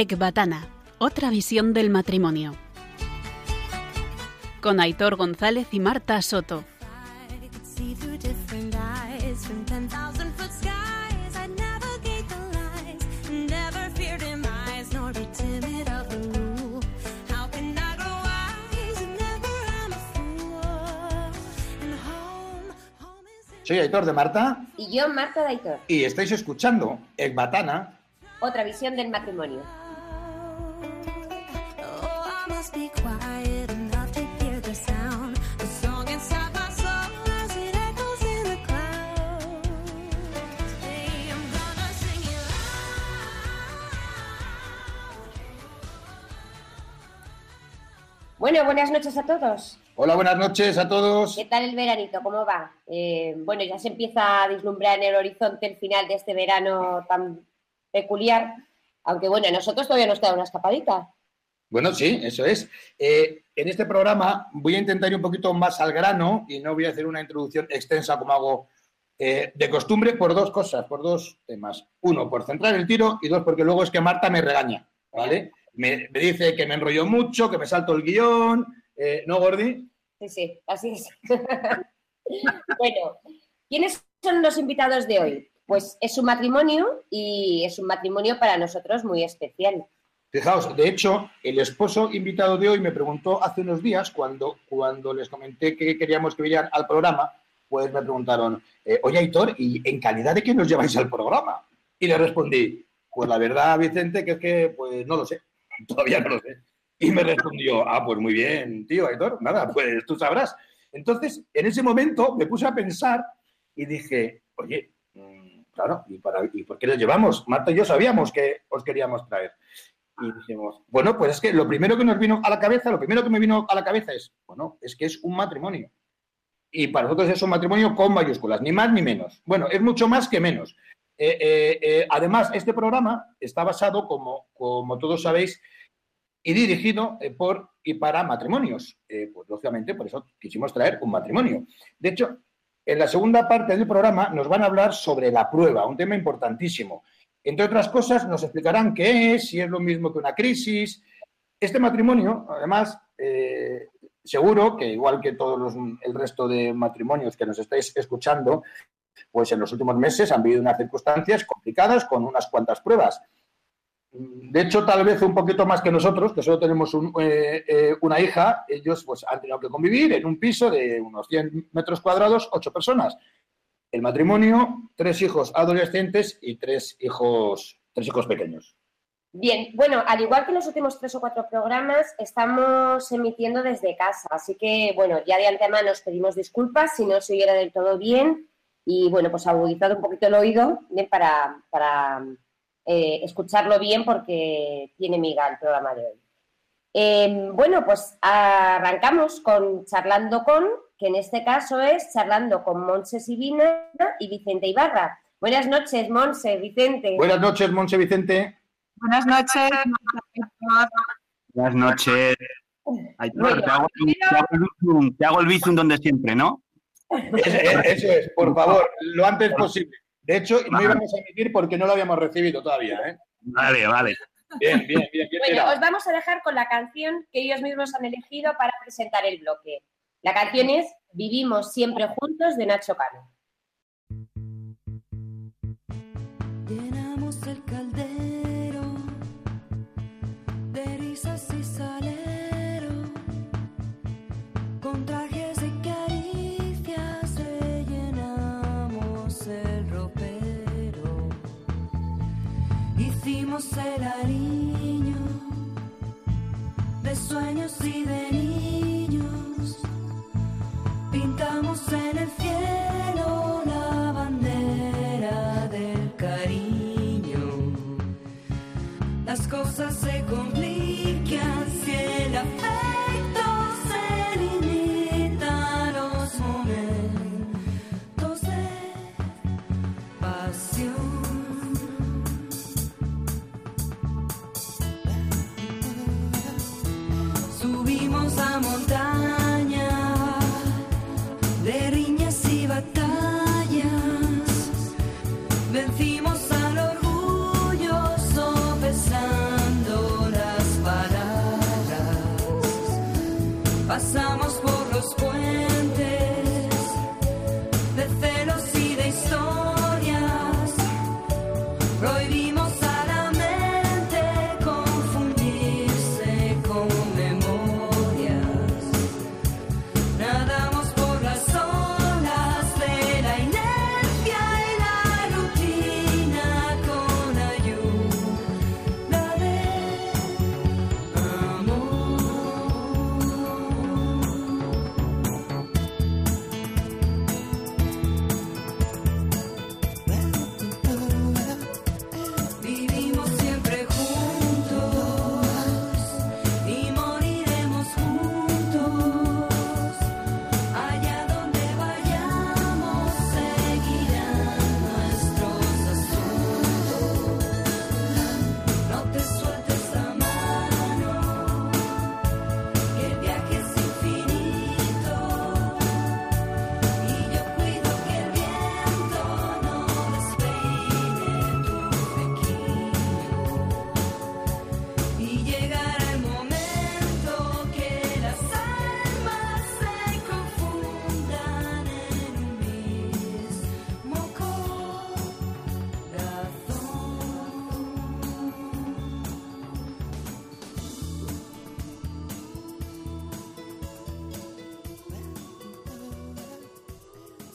Ecbatana, otra visión del matrimonio. Con Aitor González y Marta Soto. Soy Aitor de Marta. Y yo, Marta de Aitor. Y estáis escuchando Ecbatana. Otra visión del matrimonio. Bueno, buenas noches a todos. Hola, buenas noches a todos. ¿Qué tal el veranito? ¿Cómo va? Eh, bueno, ya se empieza a vislumbrar en el horizonte el final de este verano tan peculiar, aunque bueno, a nosotros todavía nos queda una escapadita. Bueno, sí, eso es. Eh, en este programa voy a intentar ir un poquito más al grano y no voy a hacer una introducción extensa como hago eh, de costumbre por dos cosas, por dos temas. Uno, por centrar el tiro y dos, porque luego es que Marta me regaña, ¿vale? Me, me dice que me enrollo mucho, que me salto el guion, eh, ¿no, Gordi? Sí, sí, así es. bueno, ¿quiénes son los invitados de hoy? Pues es un matrimonio y es un matrimonio para nosotros muy especial. Fijaos, de hecho, el esposo invitado de hoy me preguntó hace unos días, cuando, cuando les comenté que queríamos que vinieran al programa, pues me preguntaron, eh, oye, Aitor, ¿y en calidad de qué nos lleváis al programa? Y le respondí, pues la verdad, Vicente, que es que, pues no lo sé, todavía no lo sé. Y me respondió, ah, pues muy bien, tío, Aitor, nada, pues tú sabrás. Entonces, en ese momento me puse a pensar y dije, oye, mm, claro, ¿y, para, ¿y por qué les llevamos? Marta y yo sabíamos que os queríamos traer. Y dijimos, bueno, pues es que lo primero que nos vino a la cabeza, lo primero que me vino a la cabeza es, bueno, es que es un matrimonio. Y para nosotros es un matrimonio con mayúsculas, ni más ni menos. Bueno, es mucho más que menos. Eh, eh, eh, además, este programa está basado, como, como todos sabéis, y dirigido por y para matrimonios. Pues lógicamente, por eso quisimos traer un matrimonio. De hecho, en la segunda parte del programa nos van a hablar sobre la prueba, un tema importantísimo. Entre otras cosas, nos explicarán qué es, si es lo mismo que una crisis. Este matrimonio, además, seguro que igual que todos los, el resto de matrimonios que nos estáis escuchando, pues en los últimos meses han vivido unas circunstancias complicadas con unas cuantas pruebas. De hecho, tal vez un poquito más que nosotros, que solo tenemos eh, eh, una hija, ellos pues han tenido que convivir en un piso de unos 100 metros cuadrados, ocho personas. El matrimonio, tres hijos adolescentes y tres hijos, tres hijos pequeños. Bien, bueno, al igual que los últimos tres o cuatro programas, estamos emitiendo desde casa, así que, bueno, ya de antemano nos pedimos disculpas si no se oyera del todo bien y, bueno, pues agudizado un poquito el oído bien, para, para eh, escucharlo bien porque tiene miga el programa de hoy. Eh, bueno, pues arrancamos con Charlando con, que en este caso es Charlando con Monse Sibina y Vicente Ibarra. Buenas noches, Monse, Vicente. Buenas noches, Monse Vicente. Buenas noches. Buenas noches. Ay, Bueno, te, hago, te hago el bizum, te hago el bizum donde siempre, ¿no? Eso, es, por favor, lo antes posible. De hecho, no íbamos a emitir porque no lo habíamos recibido todavía. ¿eh? Vale, vale. Bien, bien, bien, bien Bueno, os vamos a dejar con la canción que ellos mismos han elegido para presentar el bloque. La canción es Vivimos siempre juntos de Nacho Cano. Llenamos el caldero de risas y El ariño de sueños y de niños. Pintamos en el cielo la bandera del cariño. Las cosas se complican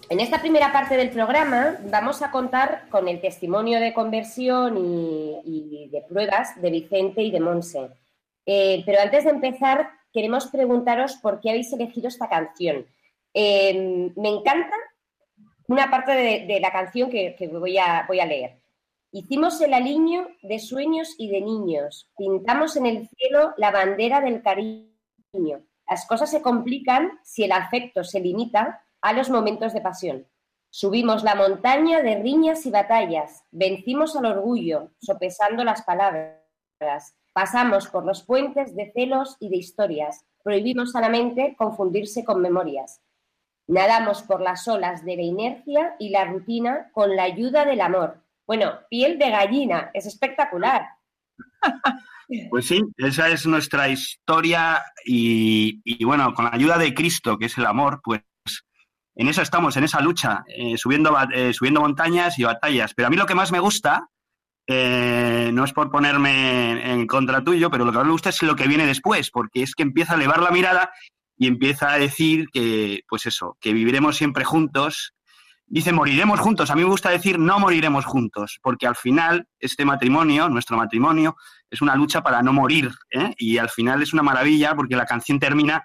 En esta primera parte del programa vamos a contar con el testimonio de conversión y, de pruebas de Vicente y de Monse. Eh, pero antes de empezar, queremos preguntaros por qué habéis elegido esta canción. Eh, me encanta una parte de, la canción que, que voy, a, voy a leer. Hicimos el aliño de sueños y de niños, pintamos en el cielo la bandera del cariño. Las cosas se complican si el afecto se limita a los momentos de pasión. Subimos la montaña de riñas y batallas, vencimos al orgullo, sopesando las palabras, pasamos por los puentes de celos y de historias, prohibimos a la mente confundirse con memorias. Nadamos por las olas de la inercia y la rutina con la ayuda del amor. Bueno, piel de gallina, es espectacular. Pues sí, esa es nuestra historia y, bueno, con la ayuda de Cristo, que es el amor, pues en eso estamos, en esa lucha, eh, subiendo, eh, subiendo montañas y batallas. Pero a mí lo que más me gusta, eh, no es por ponerme en contra tuyo, pero lo que más me gusta es lo que viene después, porque es que empieza a elevar la mirada y empieza a decir que, pues eso, que viviremos siempre juntos. Dice, moriremos juntos. A mí me gusta decir, no moriremos juntos, porque al final este matrimonio, nuestro matrimonio, es una lucha para no morir. Y al final es una maravilla porque la canción termina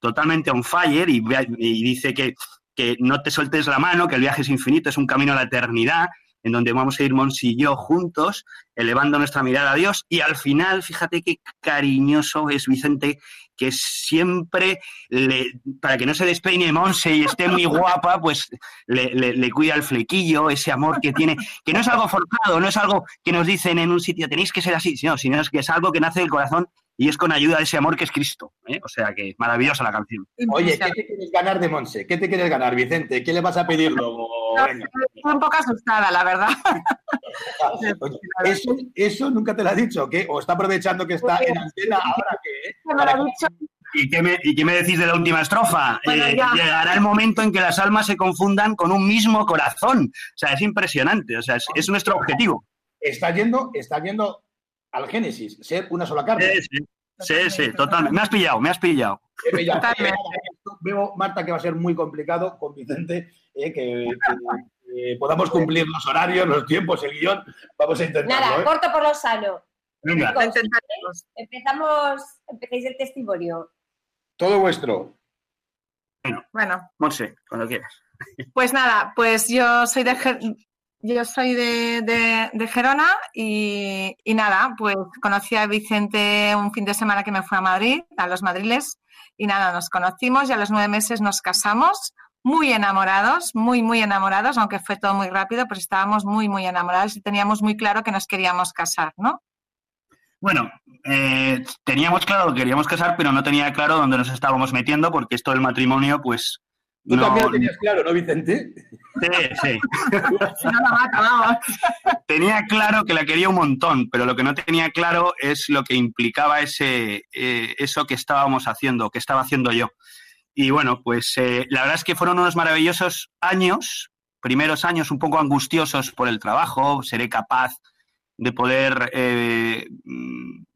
totalmente on fire y, y dice que, que no te sueltes la mano, que el viaje es infinito, es un camino a la eternidad, en donde vamos a ir Mons y yo juntos, elevando nuestra mirada a Dios. Y al final, fíjate qué cariñoso es Vicente, que siempre, le- para que no se despeine Monse y esté muy guapa, pues le, le- le cuida el flequillo, ese amor que tiene, que no es algo forzado, no es algo que nos dicen en un sitio, tenéis que ser así, sino, sino es que es algo que nace del corazón y es con ayuda de ese amor que es Cristo. ¿eh? O sea que maravillosa la canción. Oye, ¿qué te quieres ganar de Monse? ¿Qué te quieres ganar, Vicente? ¿Qué le vas a pedir luego? Estoy un poco asustada, la verdad. Oye, eso, eso nunca te lo ha dicho, ¿qué? ¿O está aprovechando que está en antena ahora que lo ha dicho. ¿Y qué, me, ¿Y qué me decís de la última estrofa? Bueno, Eh, llegará el momento en que las almas se confundan con un mismo corazón. O sea, es impresionante. O sea, es, es nuestro objetivo. está yendo, está yendo al Génesis, ser una sola carne? Sí, sí, sí, sí, totalmente. Me has pillado, me has pillado. He pillado. Totalmente. Veo, Marta, que va a ser muy complicado con Vicente, eh, que, podamos cumplir los horarios, los tiempos, el guion. Vamos a intentarlo. Nada, ¿eh? corto por lo sano. Venga. Empezamos, empecéis el testimonio. Todo vuestro. Bueno, Monse, cuando quieras. pues nada, pues yo soy de yo soy de, de- de Gerona y, y nada, pues conocí a Vicente un fin de semana que me fui a Madrid, a los Madriles, y nada, nos conocimos y a los nueve meses nos casamos, muy enamorados, muy, muy enamorados, aunque fue todo muy rápido, pero estábamos muy, muy enamorados y teníamos muy claro que nos queríamos casar, ¿no? Bueno, eh, teníamos claro que queríamos casar, pero no tenía claro dónde nos estábamos metiendo, porque esto del matrimonio, pues. Tú no- también lo tenías claro, ¿no, Vicente? Sí, sí. No la mata, vamos. Tenía claro que la quería un montón, pero lo que no tenía claro es lo que implicaba ese, eh, eso que estábamos haciendo, que estaba haciendo yo. Y bueno, pues eh, la verdad es que fueron unos maravillosos años, primeros años un poco angustiosos por el trabajo, seré capaz de poder eh,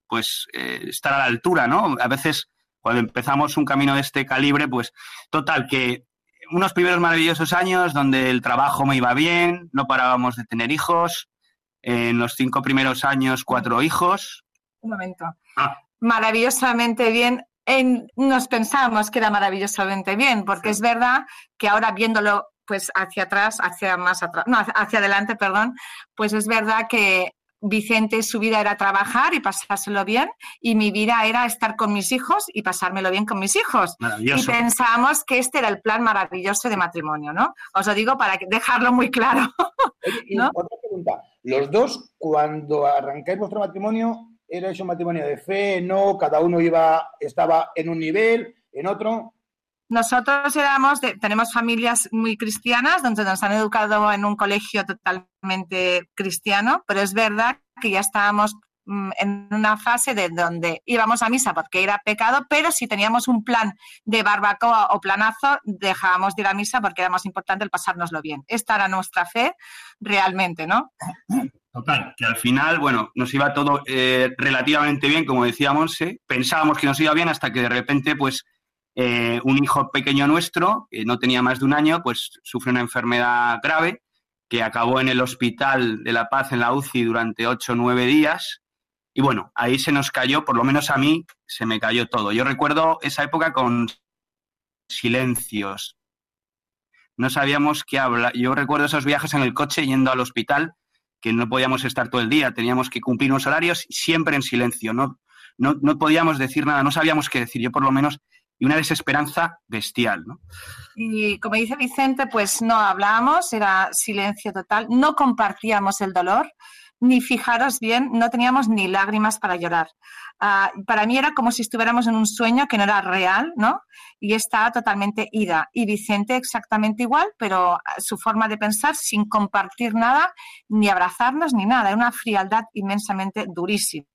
pues eh, estar a la altura, ¿no? A veces cuando empezamos un camino de este calibre, pues total, que unos primeros maravillosos años donde el trabajo me iba bien, no parábamos de tener hijos, en los cinco primeros años cuatro hijos. Un momento. Ah. Maravillosamente bien. En, nos pensábamos que era maravillosamente bien, porque es verdad que ahora viéndolo pues hacia atrás, hacia más atrás, no, hacia adelante, perdón, pues es verdad que Vicente su vida era trabajar y pasárselo bien y mi vida era estar con mis hijos y pasármelo bien con mis hijos. Y pensábamos que este era el plan maravilloso de matrimonio, ¿no? Os lo digo para dejarlo muy claro. Otra pregunta. Los dos, cuando arrancáis vuestro matrimonio, ¿erais un matrimonio de fe? ¿No? ¿Cada uno iba, estaba en un nivel, en otro? Nosotros éramos, de- tenemos familias muy cristianas, donde nos han educado en un colegio totalmente cristiano, pero es verdad que ya estábamos mm, en una fase de donde íbamos a misa porque era pecado, pero si teníamos un plan de barbacoa o planazo, dejábamos de ir a misa porque era más importante el pasárnoslo bien. Esta era nuestra fe realmente, ¿no? Total, que al final, bueno, nos iba todo eh, relativamente bien, como decíamos, ¿eh? pensábamos que nos iba bien hasta que de repente, pues, eh, un hijo pequeño nuestro, que no tenía más de un año, pues sufre una enfermedad grave que acabó en el Hospital de la Paz en la UCI durante ocho o nueve días. Y bueno, ahí se nos cayó, por lo menos a mí, se me cayó todo. Yo recuerdo esa época con silencios. No sabíamos qué hablar. Yo recuerdo esos viajes en el coche yendo al hospital, que no podíamos estar todo el día, teníamos que cumplir unos horarios siempre en silencio. No, no, no podíamos decir nada, no sabíamos qué decir. Yo por lo menos y una desesperanza bestial. ¿no? Y como dice Vicente, pues no hablábamos, era silencio total, no compartíamos el dolor, ni fijaros bien, no teníamos ni lágrimas para llorar. Ah, para mí era como si estuviéramos en un sueño que no era real, ¿no? Y estaba totalmente ida. Y Vicente exactamente igual, pero su forma de pensar sin compartir nada, ni abrazarnos, ni nada. Era una frialdad inmensamente durísima.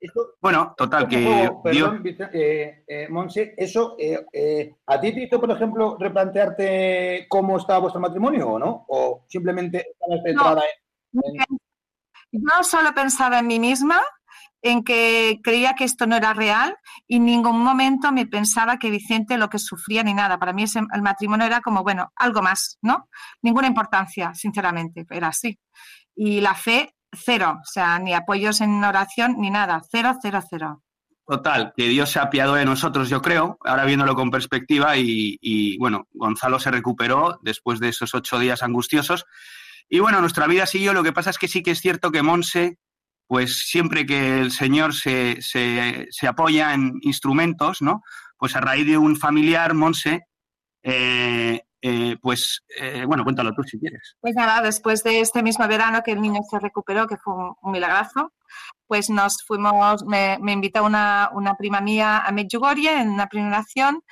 Esto- Bueno, total, que Dios- perdón, eh, eh, Monse, eso, eh, eh, ¿a ti te hizo, por ejemplo, replantearte cómo estaba vuestro matrimonio o no? ¿O simplemente estabas centrada en... Yo solo pensaba en mí misma, en que creía que esto no era real y en ningún momento me pensaba que Vicente lo que sufría ni nada. Para mí ese- el matrimonio era como, bueno, algo más, ¿no? Ninguna importancia, sinceramente, era así. Y la fe, cero, o sea, ni apoyos en oración ni nada, cero, cero, cero. Total, que Dios se apiadó de nosotros, yo creo, ahora viéndolo con perspectiva, y, y, bueno, Gonzalo se recuperó después de esos ocho días angustiosos. Y bueno, nuestra vida siguió, lo que pasa es que sí que es cierto que Monse, pues siempre que el Señor se, se, se apoya en instrumentos, ¿no? Pues a raíz de un familiar, Monse, eh, eh, pues, eh, bueno, cuéntalo tú si quieres. Pues nada, después de este mismo verano que el niño se recuperó, que fue un, un pues nos fuimos, me, me invitó una, una prima mía a Medjugorje en una peregrinación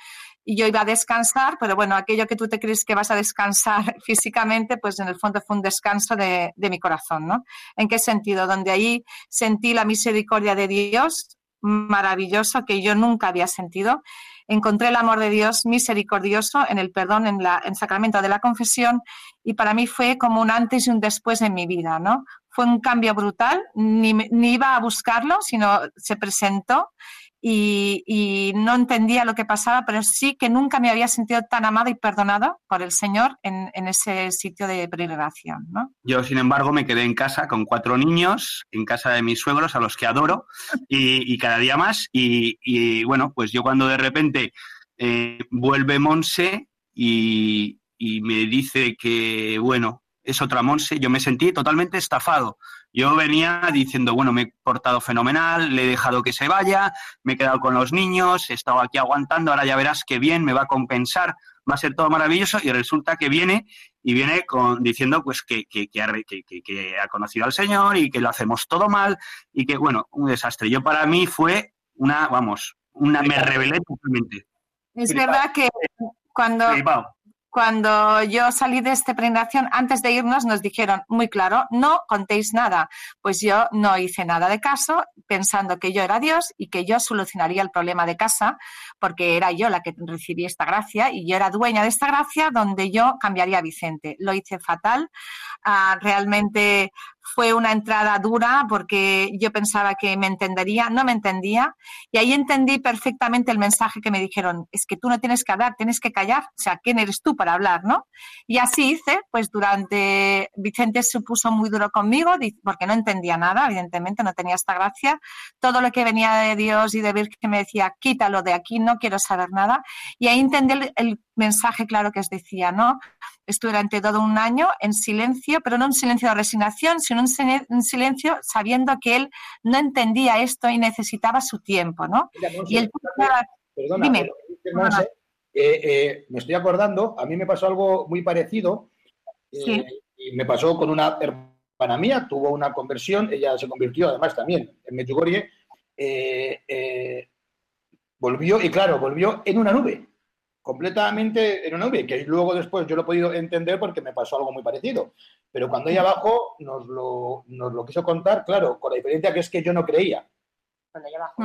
y yo iba a descansar, pero bueno, aquello que tú te crees que vas a descansar físicamente, pues en el fondo fue un descanso de, de mi corazón, ¿no? ¿En qué sentido? Donde ahí sentí la misericordia de Dios maravilloso que yo nunca había sentido. Encontré el amor de Dios misericordioso en el perdón, en, la, en el sacramento de la confesión y para mí fue como un antes y un después en mi vida, ¿no? Fue un cambio brutal, ni, ni iba a buscarlo, sino se presentó y, no entendía lo que pasaba, pero sí que nunca me había sentido tan amada y perdonada por el Señor en, ese sitio de peregrinación, ¿no? Yo, sin embargo, me quedé en casa con cuatro niños, en casa de mis suegros, a los que adoro, y, cada día más. Y, bueno, pues yo cuando de repente eh, vuelve Monse y me dice que, bueno, es otra Monse, yo me sentí totalmente estafado. Yo venía diciendo, bueno, me he portado fenomenal, le he dejado que se vaya, me he quedado con los niños, he estado aquí aguantando, ahora ya verás que bien, me va a compensar, va a ser todo maravilloso, y resulta que viene y viene con, diciendo pues que, que, que ha, que- ha conocido al Señor y que lo hacemos todo mal y que, bueno, un desastre. Yo para mí fue una, vamos, una, me rebelé totalmente. Es verdad que cuando. Cuando yo salí de esta peregrinación, antes de irnos, nos dijeron muy claro, no contéis nada. Pues yo no hice nada de caso, pensando que yo era Dios y que yo solucionaría el problema de casa, porque era yo la que recibí esta gracia y yo era dueña de esta gracia donde yo cambiaría a Vicente. Lo hice fatal. Ah, realmente fue una entrada dura porque yo pensaba que me entendería, no me entendía y ahí entendí perfectamente el mensaje que me dijeron, es que tú no tienes que hablar, tienes que callar, o sea, ¿quién eres tú para hablar, no? Y así hice, pues durante, Vicente se puso muy duro conmigo porque no entendía nada, evidentemente, no tenía esta gracia, todo lo que venía de Dios y de Virgen me decía, quítalo de aquí, no quiero saber nada, y ahí entendí el, el mensaje claro que os decía, ¿no? Estuve durante todo un año en silencio, pero no un silencio de resignación, sino un, silencio sabiendo que él no entendía esto y necesitaba su tiempo, ¿no? Mira, Y el Perdona, Dime. eh, eh, me estoy acordando, a mí me pasó algo muy parecido. eh, Sí. Y me pasó con una hermana mía, tuvo una conversión, ella se convirtió además también en Medjugorje. volvió, y claro, volvió en una nube, completamente en una nube, que luego después yo lo he podido entender porque me pasó algo muy parecido. Pero cuando ella bajó, nos lo, nos lo quiso contar, claro, con la diferencia que es que yo no creía. Cuando ya bajó.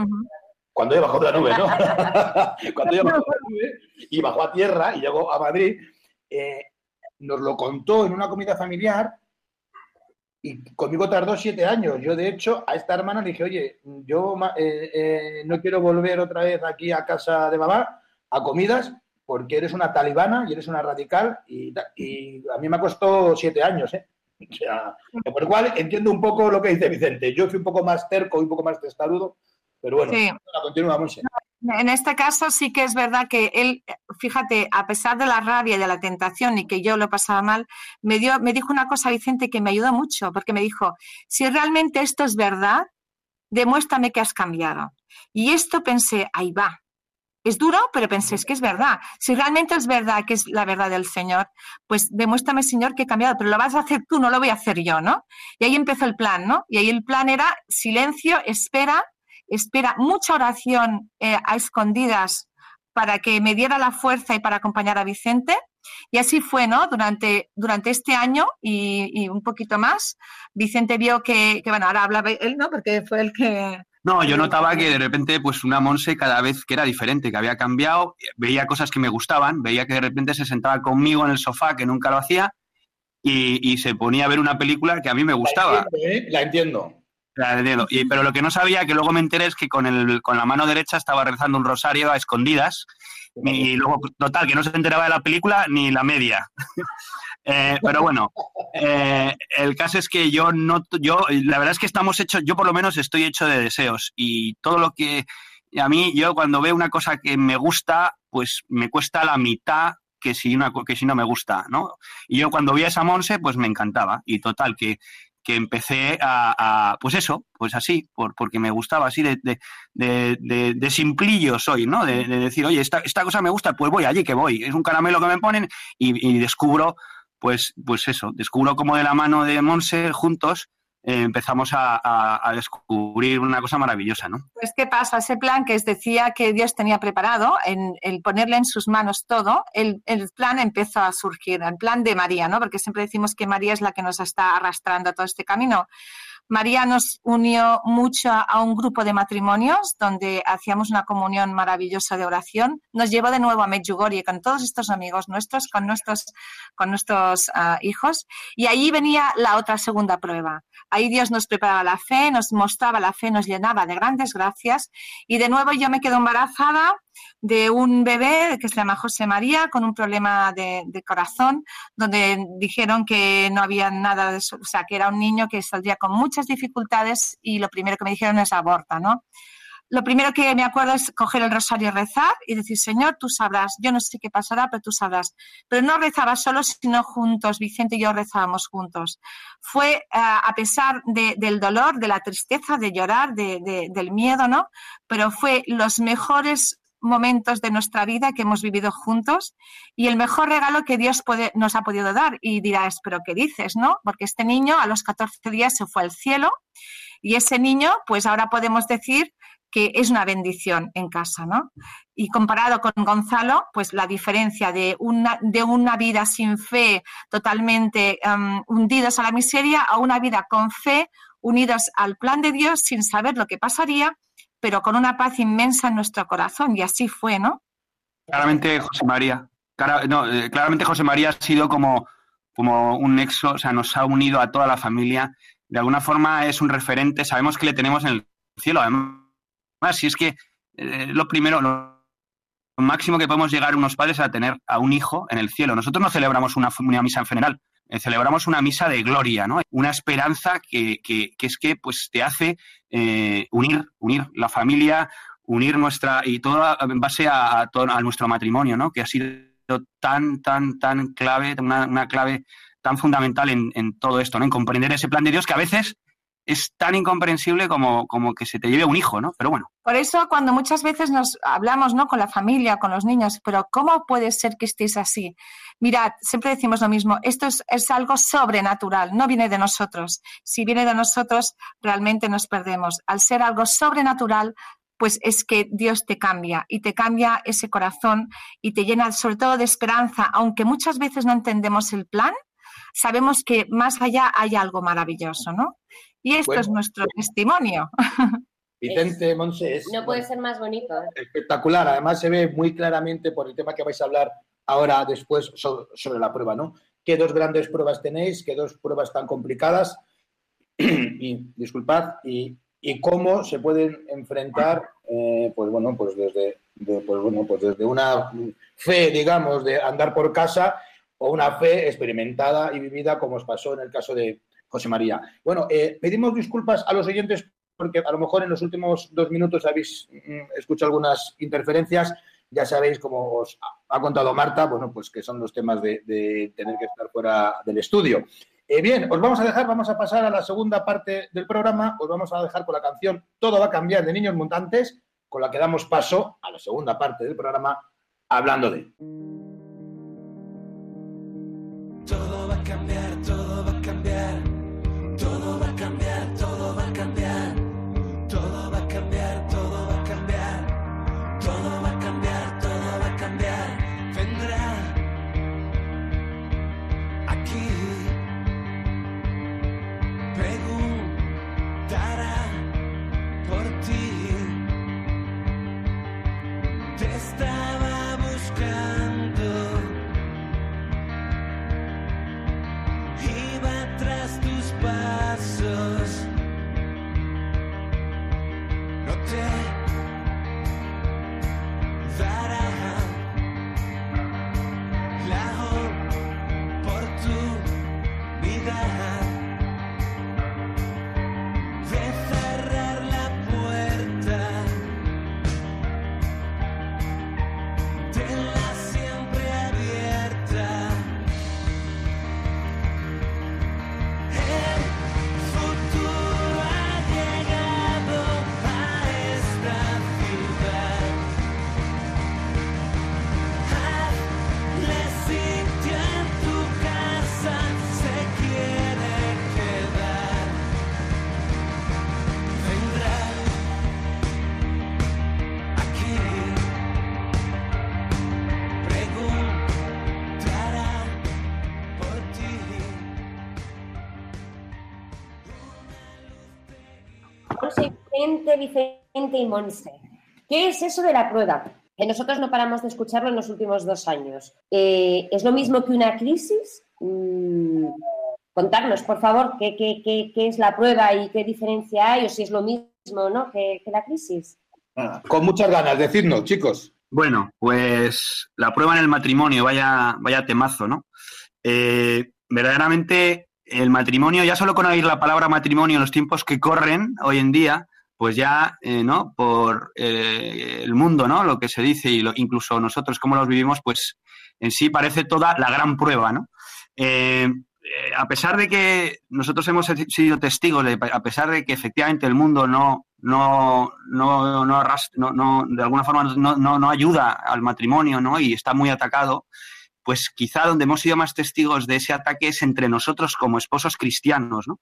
Cuando ella bajó de la nube, ¿no? Cuando ella bajó de la nube y bajó a tierra y llegó a Madrid, eh, nos lo contó en una comida familiar y conmigo tardó siete años. Yo, de hecho, a esta hermana le dije, oye, yo eh, eh, no quiero volver otra vez aquí a casa de mamá a comidas porque eres una talibana y eres una radical y, a mí me ha costado siete años, ¿eh? O sea, por lo cual entiendo un poco lo que dice Vicente. Yo fui un poco más terco y un poco más testarudo, pero bueno, Sí. Monse. En este caso sí que es verdad que él, fíjate, a pesar de la rabia y de la tentación y que yo lo pasaba mal, me, dio, me dijo una cosa, Vicente, que me ayudó mucho, porque me dijo, si realmente esto es verdad, demuéstrame que has cambiado. Y esto pensé, ahí va. Es duro, pero pensé, es que es verdad. Si realmente es verdad que es la verdad del Señor, pues demuéstrame, Señor, que he cambiado, pero lo vas a hacer tú, no lo voy a hacer yo, ¿no? Y ahí empezó el plan, ¿no? Y ahí el plan era silencio, espera, espera, mucha oración eh, a escondidas para que me diera la fuerza y para acompañar a Vicente. Y así fue, ¿no? Durante, durante este año y, y un poquito más, Vicente vio que, que, bueno, ahora hablaba él, ¿no? Porque fue el que... No, yo notaba que de repente, pues una Monse cada vez que era diferente, que había cambiado, veía cosas que me gustaban, veía que de repente se sentaba conmigo en el sofá, que nunca lo hacía, y, y se ponía a ver una película que a mí me gustaba. La entiendo, ¿eh? La entiendo. La entiendo. Y- pero lo que no sabía, que luego me enteré, es que con, el, con la mano derecha estaba rezando un rosario a escondidas. Y luego, total, que no se enteraba de la película ni la media. Eh, pero bueno, eh, el caso es que yo no, yo, la verdad es que estamos hechos, yo por lo menos estoy hecho de deseos. Y todo lo que, a mí, yo cuando veo una cosa que me gusta, pues me cuesta la mitad que si, una, que si no me gusta, ¿no? Y yo cuando vi a esa Monse, pues me encantaba. Y total, que, que empecé a, pues eso, pues así, por, porque me gustaba así de, de, de, de- simplillo soy, ¿no? De decir, oye, esta, esta cosa me gusta, pues voy allí que voy. Es un caramelo que me ponen y, y descubro, pues, pues eso, descubro como de la mano de Monse juntos eh, empezamos a, descubrir una cosa maravillosa, ¿no? Pues, ¿qué pasa? Ese plan que os decía que Dios tenía preparado, en el ponerle en sus manos todo, el, el plan empezó a surgir, el plan de María, ¿no? Porque siempre decimos que María es la que nos está arrastrando a todo este camino. María nos unió mucho a un grupo de matrimonios donde hacíamos una comunión maravillosa de oración. Nos llevó de nuevo a Medjugorje con todos estos amigos nuestros, con nuestros, con nuestros ah, hijos. Y ahí venía la otra segunda prueba. Ahí Dios nos preparaba la fe, nos mostraba la fe, nos llenaba de grandes gracias. Y de nuevo yo me quedo embarazada de un bebé que se llama José María con un problema de, corazón, donde dijeron que no había nada de eso, o sea, que era un niño que saldría con muchas dificultades y lo primero que me dijeron es aborta, ¿no? Lo primero que me acuerdo es coger el rosario rezar y decir, Señor, tú sabrás, yo no sé qué pasará, pero tú sabrás. Pero no rezaba solo, sino juntos, Vicente y yo rezábamos juntos. Fue eh, a pesar de- del dolor, de la tristeza, de llorar, de- de- del miedo, ¿no? Pero fue los mejores momentos de nuestra vida que hemos vivido juntos y el mejor regalo que Dios nos ha podido dar. Y dirás, pero ¿qué dices, no? Porque este niño a los 14 días se fue al cielo y ese niño, pues ahora podemos decir que es una bendición en casa, ¿no? Y comparado con Gonzalo, pues la diferencia de una, de una vida sin fe, totalmente em, hundidos a la miseria, a una vida con fe, unidos al plan de Dios, sin saber lo que pasaría, pero con una paz inmensa en nuestro corazón. Y así fue, ¿no? Claramente José María, cara- no, eh, claramente José María ha sido como, como un nexo, o sea, nos ha unido a toda la familia. De alguna forma es un referente, sabemos que le tenemos en el cielo. Además, si es que eh, lo primero, lo, máximo que podemos llegar unos padres a tener a un hijo en el cielo. Nosotros no celebramos una, una misa en general, celebramos una misa de gloria, ¿no? Una esperanza que, que, que es que pues te hace eh, unir, unir la familia, unir nuestra y todo en base a, a, todo, a nuestro matrimonio, ¿no? Que ha sido tan, tan, tan clave, una, una clave tan fundamental en, en, todo esto, ¿no? En comprender ese plan de Dios que a veces es tan incomprensible como, como que se te lleve un hijo, ¿no? Pero bueno. Por eso cuando muchas veces nos hablamos, ¿no? Con la familia, con los niños, pero ¿cómo puede ser que estéis así? Mirad, siempre decimos lo mismo, esto es, es algo sobrenatural, no viene de nosotros. Si viene de nosotros, realmente nos perdemos. Al ser algo sobrenatural, pues es que Dios te cambia y te cambia ese corazón y te llena sobre todo de esperanza, aunque muchas veces no entendemos el plan, sabemos que más allá hay algo maravilloso, ¿no? Y esto bueno, es nuestro bueno. testimonio. Vicente Monse es no puede ser más bonito. ¿eh? espectacular. Además se ve muy claramente por el tema que vais a hablar ahora después sobre, sobre la prueba, ¿no? ¿Qué dos grandes pruebas tenéis? ¿Qué dos pruebas tan complicadas? y disculpad y, y, cómo se pueden enfrentar, eh, pues bueno, pues desde de, pues bueno, pues desde una fe, digamos, de andar por casa o una fe experimentada y vivida como os pasó en el caso de José María. Bueno, eh, pedimos disculpas a los oyentes porque a lo mejor en los últimos dos minutos habéis mm, escuchado algunas interferencias. Ya sabéis, como os ha- contado Marta, bueno, pues que son los temas de, tener que estar fuera del estudio. Eh, bien, os vamos a dejar, vamos a pasar a la segunda parte del programa. Os vamos a dejar con la canción Todo va a cambiar de Niños Montantes, con la que damos paso a la segunda parte del programa, hablando de. Todo va a cambiar, todo va cambiar, todo Vicente, y Monse. ¿Qué es eso de la prueba? Que nosotros no paramos de escucharlo en los últimos dos años. Eh, ¿Es lo mismo que una crisis? Mm, contarnos, por favor, qué, qué- qué- qué es la prueba y qué diferencia hay, o si es lo mismo ¿no? que, que la crisis. Con muchas ganas, decidnos, chicos. Bueno, pues la prueba en el matrimonio, vaya, vaya temazo, ¿no? Eh, verdaderamente, el matrimonio, ya solo con oír la palabra matrimonio en los tiempos que corren hoy en día, pues ya, eh, ¿no? Por eh, el mundo, ¿no? Lo que se dice y lo- incluso nosotros cómo los vivimos, pues en sí parece toda la gran prueba, ¿no? Eh, a pesar de que nosotros hemos sido testigos, de, a pesar de que efectivamente el mundo no, no, no, no, arras- no- no- de alguna forma no, no ayuda al matrimonio, ¿no? Y está muy atacado, pues quizá donde hemos sido más testigos de ese ataque es entre nosotros como esposos cristianos, ¿no?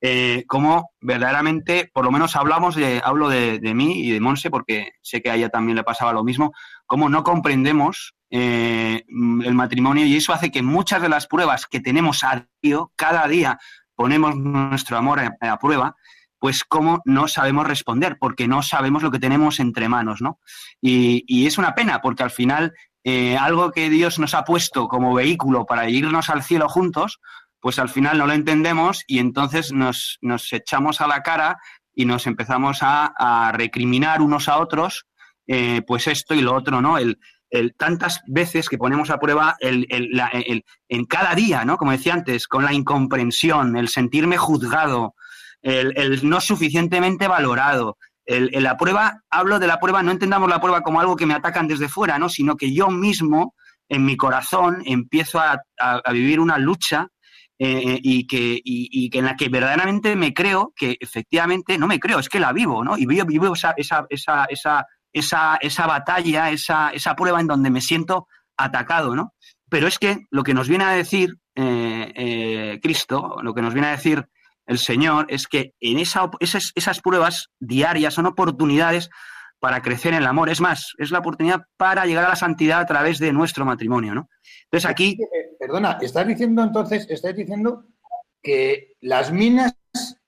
Eh, como verdaderamente, por lo menos hablamos de, hablo de, mí y de Monse, porque sé que a ella también le pasaba lo mismo, cómo no comprendemos eh, mm, el matrimonio y eso hace que muchas de las pruebas que tenemos a diario, cada día ponemos nuestro amor a, prueba, pues cómo no sabemos responder, porque no sabemos lo que tenemos entre manos, ¿no? Y es una pena, porque al final eh, algo que Dios nos ha puesto como vehículo para irnos al cielo juntos, pues al final no lo entendemos y entonces nos, nos echamos a la cara y nos empezamos a, recriminar unos a otros, eh, pues esto y lo otro, ¿no? El, tantas veces que ponemos a prueba el, el- en cada día, ¿no? Como decía antes, con la incomprensión, el sentirme juzgado, el no suficientemente valorado. El, el la prueba, hablo de la prueba, no entendamos la prueba como algo que me atacan desde fuera, ¿no? Sino que yo mismo, en mi corazón, empiezo a, a- vivir una lucha eh, y, que, y, que en la que verdaderamente me creo que efectivamente, no me creo, es que la vivo, ¿no? Y vivo, vivo esa, esa, esa, esa, esa, esa batalla, esa, esa prueba en donde me siento atacado, ¿no? Pero es que lo que nos viene a decir eh, eh, Cristo, lo que nos viene a decir el Señor, es que en esa, esas, esas pruebas diarias son oportunidades para crecer en el amor. Es más, es la oportunidad para llegar a la santidad a través de nuestro matrimonio, ¿no? Entonces aquí Eh, Perdona, estás diciendo entonces, estás diciendo que las minas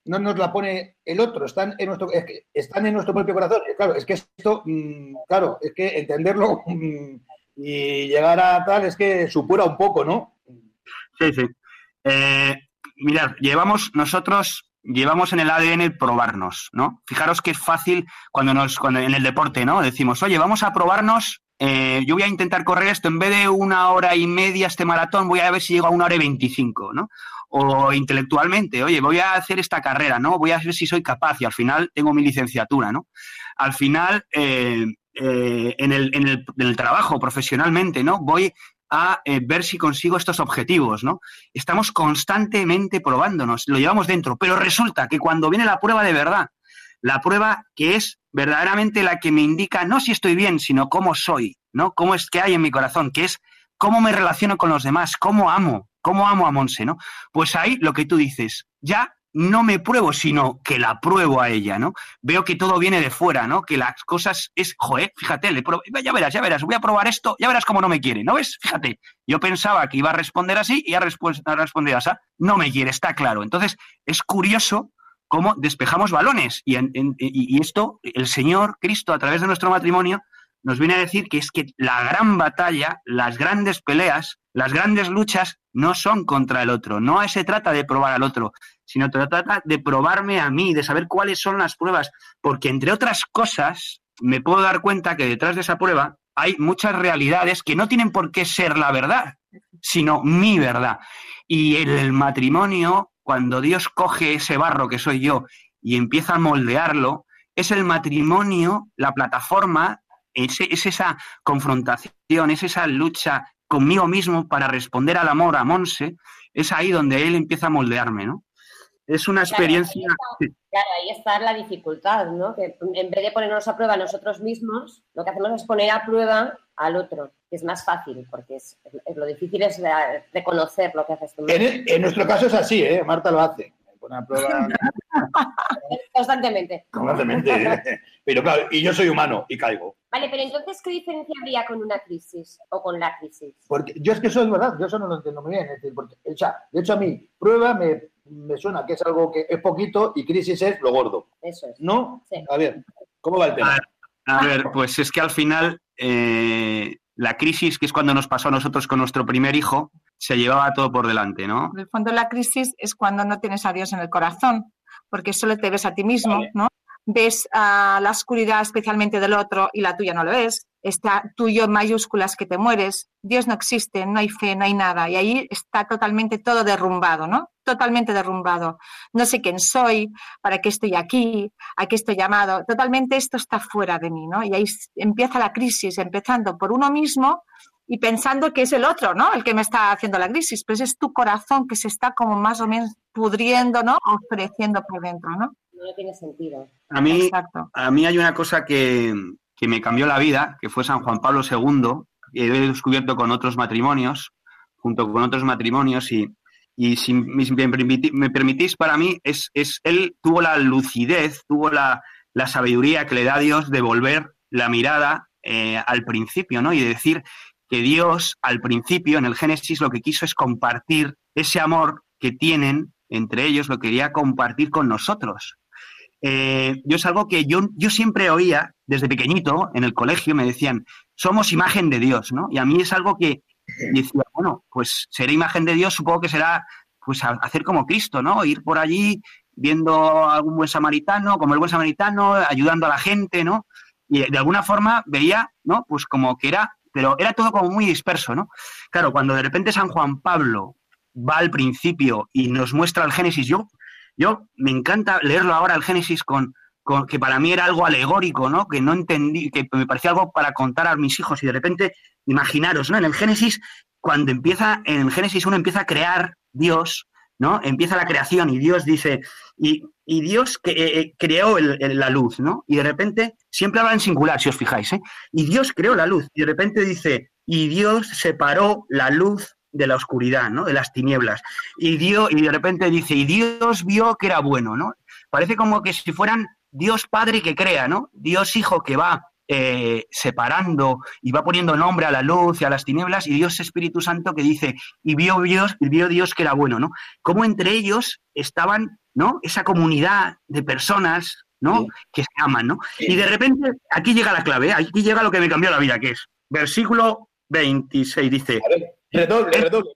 no nos la pone el otro, están en nuestro, es que están en nuestro propio corazón. Eh, Claro, es que esto, mm, claro, es que entenderlo mm, y llegar a tal es que supura un poco, ¿no? Sí, sí. Eh, mirad, llevamos nosotros llevamos en el ADN el probarnos, ¿no? Fijaros que es fácil cuando nos, cuando en el deporte, ¿no? Decimos, oye, vamos a probarnos, eh, yo voy a intentar correr esto, en vez de una hora y media este maratón, voy a ver si llego a una hora y veinticinco, ¿no? O intelectualmente, oye, voy a hacer esta carrera, ¿no? Voy a ver si soy capaz y al final tengo mi licenciatura, ¿no? Al final, eh, eh, en, el, en, el, en el trabajo, profesionalmente, ¿no? Voy a eh, ver si consigo estos objetivos, ¿no? Estamos constantemente probándonos, lo llevamos dentro, pero resulta que cuando viene la prueba de verdad, la prueba que es verdaderamente la que me indica no si estoy bien, sino cómo soy, ¿no? Cómo es que hay en mi corazón, que es cómo me relaciono con los demás, cómo amo, cómo amo a Monse, ¿no? Pues ahí lo que tú dices, ya no me pruebo, sino que la pruebo a ella, ¿no? Veo que todo viene de fuera, ¿no? Que las cosas es, joder, fíjate, le pruebo, ya verás, ya verás, voy a probar esto, ya verás cómo no me quiere, ¿no ves? Fíjate, yo pensaba que iba a responder así y ha, respondido así, no me quiere, está claro. Entonces, es curioso cómo despejamos balones y, en- y esto, el Señor Cristo, a través de nuestro matrimonio, nos viene a decir que es que la gran batalla, las grandes peleas, las grandes luchas no son contra el otro, no se trata de probar al otro, sino se trata de probarme a mí, de saber cuáles son las pruebas, porque entre otras cosas me puedo dar cuenta que detrás de esa prueba hay muchas realidades que no tienen por qué ser la verdad, sino mi verdad. Y el matrimonio, cuando Dios coge ese barro que soy yo y empieza a moldearlo, es el matrimonio, la plataforma, es esa confrontación, es esa lucha conmigo mismo para responder al amor a Monse, es ahí donde él empieza a moldearme, ¿no? Es una Claro, experiencia... ahí está, claro, ahí está la dificultad, ¿no? Que en vez de ponernos a prueba nosotros mismos, lo que hacemos es poner a prueba al otro, que es más fácil, porque es, es- lo difícil es reconocer lo que haces tú. En, en nuestro caso es así, ¿eh? Marta lo hace. Me pone a prueba Constantemente. constantemente. ¿eh? Pero claro, y yo soy humano y caigo. Vale, pero entonces, ¿qué diferencia habría con una crisis o con la crisis? Porque yo es que eso es verdad, yo eso no lo entiendo muy bien. Es decir, porque, o sea, de hecho, a mí, prueba me, me suena que es algo que es poquito y crisis es lo gordo. Eso es. ¿No? Sí. A ver, ¿cómo va el tema? A ver, pues es que al final eh, la crisis, que es cuando nos pasó a nosotros con nuestro primer hijo, se llevaba todo por delante, ¿no? En el fondo, la crisis es cuando no tienes a Dios en el corazón, porque solo te ves a ti mismo, Vale. ¿no? Ves ah, la oscuridad especialmente del otro y la tuya no lo ves. Está tuyo en mayúsculas que te mueres. Dios no existe, no hay fe, no hay nada. Y ahí está totalmente todo derrumbado, ¿no? Totalmente derrumbado. No sé quién soy, para qué estoy aquí, a qué estoy llamado. Totalmente esto está fuera de mí, ¿no? Y ahí empieza la crisis, empezando por uno mismo y pensando que es el otro, ¿no? El que me está haciendo la crisis, pues es tu corazón que se está como más o menos pudriendo, ¿no? Ofreciendo por dentro, ¿no? No tiene sentido. A mí, Exacto. a mí hay una cosa que, que me cambió la vida, que fue San Juan Pablo II, que he descubierto con otros matrimonios, junto con otros matrimonios, y, y si me permitís, para mí, es, es él tuvo la lucidez, tuvo la, la sabiduría que le da Dios de volver la mirada eh, al principio, ¿no? Y de decir que Dios, al principio, en el Génesis, lo que quiso es compartir ese amor que tienen entre ellos, lo quería compartir con nosotros. Eh, yo es algo que yo, yo siempre oía desde pequeñito en el colegio, me decían, somos imagen de Dios, ¿no? Y a mí es algo que decía, bueno, pues ser imagen de Dios supongo que será pues hacer como Cristo, ¿no? Ir por allí viendo a algún buen samaritano, como el buen samaritano, ayudando a la gente, ¿no? Y de alguna forma veía, ¿no? Pues como que era, pero era todo como muy disperso, ¿no? Claro, cuando de repente San Juan Pablo va al principio y nos muestra el Génesis, yo, yo me encanta leerlo ahora el Génesis con, con- que para mí era algo alegórico, ¿no? Que no entendí, que me parecía algo para contar a mis hijos y de repente, imaginaros, ¿no? En el Génesis, cuando empieza, en el Génesis uno empieza a crear Dios, ¿no? Empieza la creación y Dios dice, y, y Dios eh, eh, creó el- la luz, ¿no? Y de repente, siempre habla en singular, si os fijáis, ¿eh? Y Dios creó la luz y de repente dice, y Dios separó la luz de la oscuridad, ¿no? De las tinieblas. Y, dio, y de repente dice, y Dios vio que era bueno, ¿no? Parece como que si fueran Dios Padre que crea, ¿no? Dios Hijo que va eh, separando y va poniendo nombre a la luz y a las tinieblas, y Dios Espíritu Santo que dice, y vio Dios, y vio Dios que era bueno, ¿no? Como entre ellos estaban, ¿no? Esa comunidad de personas, ¿no? Sí. Que se aman, ¿no? Y de repente, aquí llega la clave, ¿eh? aquí llega lo que me cambió la vida, que es versículo 26, dice, A ver, redoble, redoble.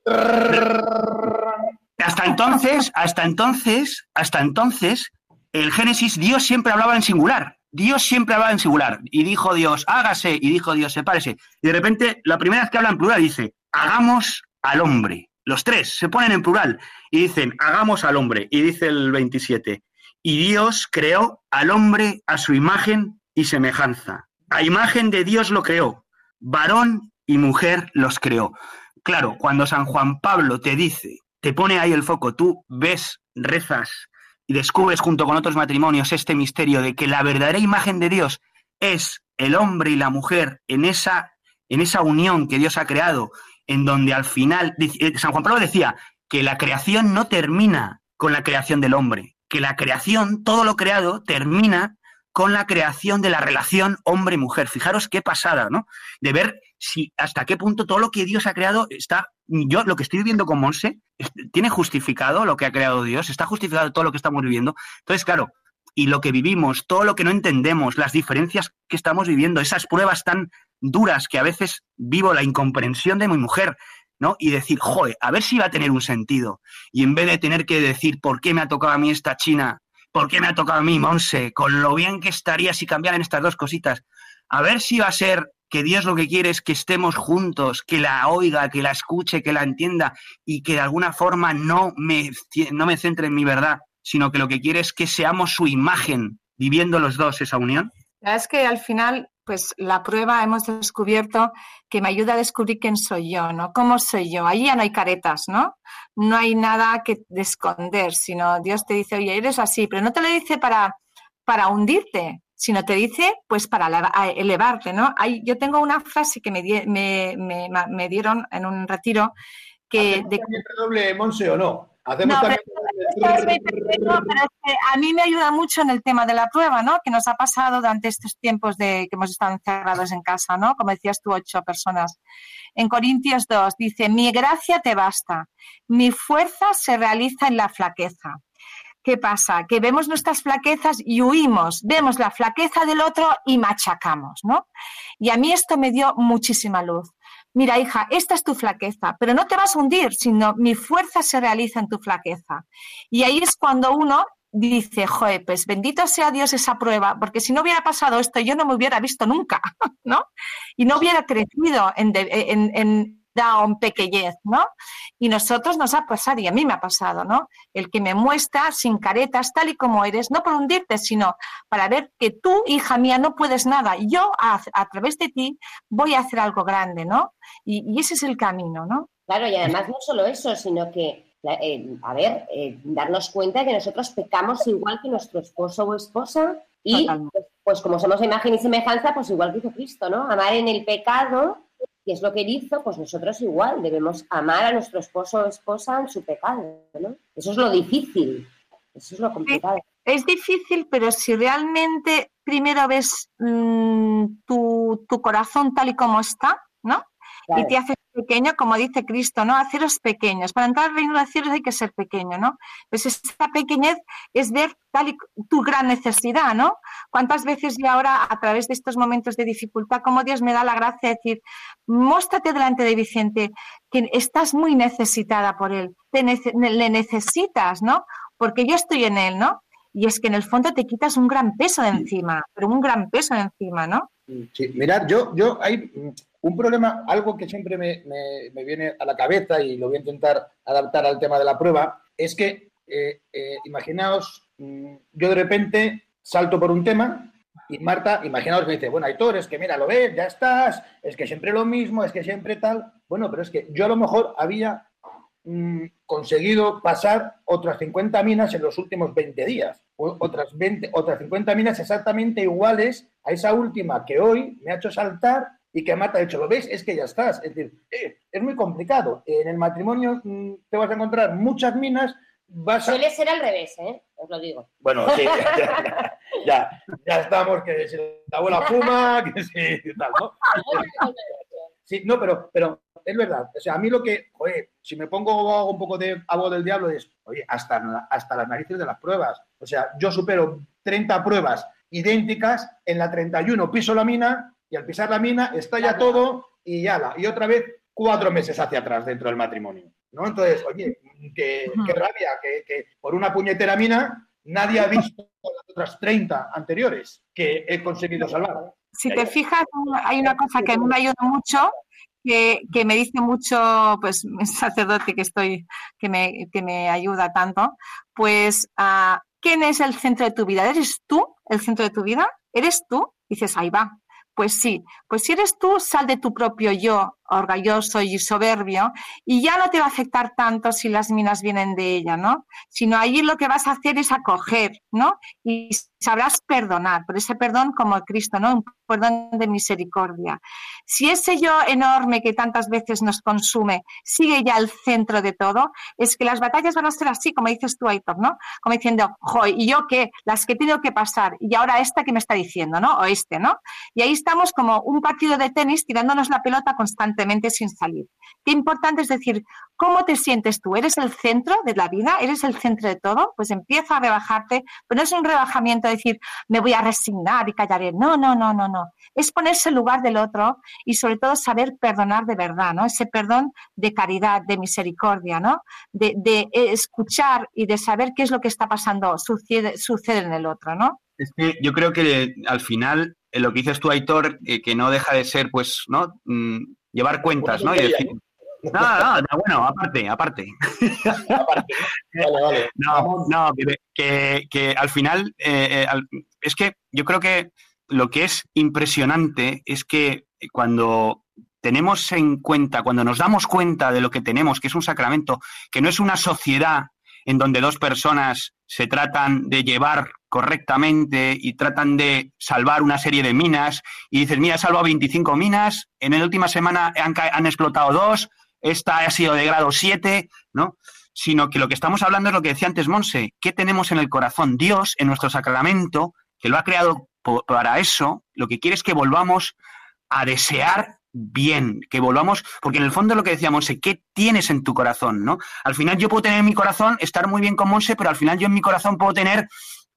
hasta entonces, hasta entonces, hasta entonces, el Génesis, Dios siempre hablaba en singular. Dios siempre hablaba en singular. Y dijo Dios, hágase, y dijo Dios, sepárese. Y de repente, la primera vez que habla en plural, dice, hagamos al hombre. Los tres se ponen en plural y dicen, hagamos al hombre. Y dice el 27, y Dios creó al hombre a su imagen y semejanza. A imagen de Dios lo creó. Varón y mujer los creó. Claro, cuando San Juan Pablo te dice, te pone ahí el foco, tú ves, rezas y descubres junto con otros matrimonios este misterio de que la verdadera imagen de Dios es el hombre y la mujer en esa, en esa unión que Dios ha creado, en donde al final, eh, San Juan Pablo decía que la creación no termina con la creación del hombre, que la creación, todo lo creado, termina con la creación de la relación hombre-mujer. Fijaros qué pasada, ¿no? De ver si hasta qué punto todo lo que Dios ha creado está. Yo lo que estoy viviendo con Monse tiene justificado lo que ha creado Dios, está justificado todo lo que estamos viviendo. Entonces, claro, y lo que vivimos, todo lo que no entendemos, las diferencias que estamos viviendo, esas pruebas tan duras que a veces vivo la incomprensión de mi mujer, ¿no? Y decir, joder, a ver si va a tener un sentido. Y en vez de tener que decir, ¿por qué me ha tocado a mí esta china? ¿Por qué me ha tocado a mí, Monse? Con lo bien que estaría si cambiaran estas dos cositas. A ver si va a ser que Dios lo que quiere es que estemos juntos, que la oiga, que la escuche, que la entienda y que de alguna forma no me, no me centre en mi verdad, sino que lo que quiere es que seamos su imagen, viviendo los dos esa unión. Es que al final, pues la prueba hemos descubierto que me ayuda a descubrir quién soy yo, ¿no? ¿Cómo soy yo? Ahí ya no hay caretas, ¿no? No hay nada que esconder, sino Dios te dice, oye, eres así, pero no te lo dice para, para hundirte, sino te dice, pues para elevarte, ¿no? Hay, yo tengo una frase que me, me, me, me dieron en un retiro que... ¿Hacemos de... doble Monse o no? ¿Hacemos no, también... pero, pero a mí me ayuda mucho en el tema de la prueba, ¿no? Que nos ha pasado durante estos tiempos de que hemos estado encerrados en casa, ¿no? Como decías tú, ocho personas. En Corintios 2 dice, mi gracia te basta, mi fuerza se realiza en la flaqueza. ¿Qué pasa? Que vemos nuestras flaquezas y huimos, vemos la flaqueza del otro y machacamos, ¿no? Y a mí esto me dio muchísima luz. Mira, hija, esta es tu flaqueza, pero no te vas a hundir, sino mi fuerza se realiza en tu flaqueza. Y ahí es cuando uno dice, joder, pues bendito sea Dios esa prueba, porque si no hubiera pasado esto, yo no me hubiera visto nunca, ¿no? Y no hubiera crecido en, en, en da un pequeñez, ¿no? Y nosotros nos ha pasado, y a mí me ha pasado, ¿no? El que me muestra sin caretas, tal y como eres, no por hundirte, sino para ver que tú, hija mía, no puedes nada. Yo, a, través de ti, voy a hacer algo grande, ¿no? Y, ese es el camino, ¿no? Claro, y además no solo eso, sino que, eh, a ver, eh, darnos cuenta de que nosotros pecamos igual que nuestro esposo o esposa y, pues, pues, como somos imagen y semejanza, pues igual que hizo Cristo, ¿no? Amar en el pecado y es lo que él hizo, pues nosotros igual debemos amar a nuestro esposo o esposa en su pecado, ¿no? Eso es lo difícil, eso es lo complicado. Es, difícil, pero si realmente primero ves mm, tu, tu, corazón tal y como está, Y te haces pequeño, como dice Cristo, ¿no? Haceros pequeños. Para entrar al reino de los cielos hay que ser pequeño, ¿no? Pues esta pequeñez es ver tal y, tu gran necesidad, ¿no? ¿Cuántas veces y ahora, a través de estos momentos de dificultad, como Dios me da la gracia de decir, muéstrate delante de Vicente, que estás muy necesitada por él, te le necesitas, ¿no? Porque yo estoy en él, ¿no? Y es que en el fondo te quitas un gran peso de encima, pero un gran peso de encima, ¿no? Sí, mirad, yo, yo hay un problema, algo que siempre me, viene a la cabeza y lo voy a intentar adaptar al tema de la prueba, es que, eh, eh, imaginaos, mm, yo de repente salto por un tema y Marta, imaginaos, me dice, bueno, Aitor, es que mira, lo ves, ya estás, es que siempre lo mismo, es que siempre tal. Bueno, pero es que yo a lo mejor había mm, conseguido pasar otras 50 minas en los últimos 20 días, otras, 20, otras 50 minas exactamente iguales a esa última que hoy me ha hecho saltar y que Marta ha dicho, ¿lo ves? Es que ya estás. Es decir, eh, es muy complicado. En el matrimonio mm, te vas a encontrar muchas minas. Vas Suele ser al revés, ¿eh? Os lo digo. Bueno, sí, ya, ya, estamos, que si la abuela fuma, que sí, tal, ¿no? Sí, no, pero, pero es verdad. O sea, a mí lo que, oye, si me pongo un poco de abogado del diablo es, oye, hasta, hasta las narices de las pruebas. O sea, yo supero 30 pruebas idénticas, en la 31 piso la mina y al pisar la mina estalla todo y ya la. Y otra vez cuatro meses hacia atrás dentro del matrimonio. ¿no? Entonces, oye, qué, qué rabia, que, que por una puñetera mina nadie ha visto las otras 30 anteriores que he conseguido salvar. Si te fijas, hay una cosa que a mí me ayuda mucho, que, que me dice mucho, pues, sacerdote que estoy, que me, que me ayuda tanto, pues, ah, ¿quién es el centro de tu vida? ¿Eres tú el centro de tu vida? ¿Eres tú? Dices, ahí va. Pues sí, pues si eres tú, sal de tu propio yo, orgulloso y soberbio, y ya no te va a afectar tanto si las minas vienen de ella, ¿no? Sino allí lo que vas a hacer es acoger, ¿no? Y sabrás perdonar, por ese perdón como Cristo, ¿no? Un perdón de misericordia. Si ese yo enorme que tantas veces nos consume sigue ya al centro de todo, es que las batallas van a ser así, como dices tú, Aitor, ¿no? Como diciendo, joy, ¿y yo qué? Las que tengo que pasar, y ahora esta que me está diciendo, ¿no? O este, ¿no? Y ahí estamos como un partido de tenis tirándonos la pelota constantemente sin salir. Qué importante es decir, ¿cómo te sientes tú? ¿Eres el centro de la vida? ¿Eres el centro de todo? Pues empieza a rebajarte, pero no es un rebajamiento de decir, me voy a resignar y callaré. No, no, no, no, no. Es ponerse el lugar del otro y sobre todo saber perdonar de verdad, ¿no? Ese perdón de caridad, de misericordia, ¿no? De, de escuchar y de saber qué es lo que está pasando, sucede, sucede en el otro, ¿no? Es que yo creo que al final eh, lo que dices tú, Aitor, eh, que no deja de ser, pues, ¿no? Llevar cuentas, ¿no? Y decir, no, no, no, bueno, aparte, aparte. Aparte, ¿no? Vale, vale. No, no, que, que- que al final, eh, eh, al- es que yo creo que lo que es impresionante es que cuando tenemos en cuenta, cuando nos damos cuenta de lo que tenemos, que es un sacramento, que no es una sociedad en donde dos personas se tratan de llevar correctamente y tratan de salvar una serie de minas y dices, mira, he salvado 25 minas, en la última semana han, han explotado dos, esta ha sido de grado 7, ¿no? Sino que lo que estamos hablando es lo que decía antes Monse, ¿qué tenemos en el corazón? Dios, en nuestro sacramento, que lo ha creado para eso, lo que quiere es que volvamos a desear bien, que volvamos, porque en el fondo lo que decía Monse, ¿qué tienes en tu corazón? ¿no? Al final yo puedo tener en mi corazón estar muy bien con Monse, pero al final yo en mi corazón puedo tener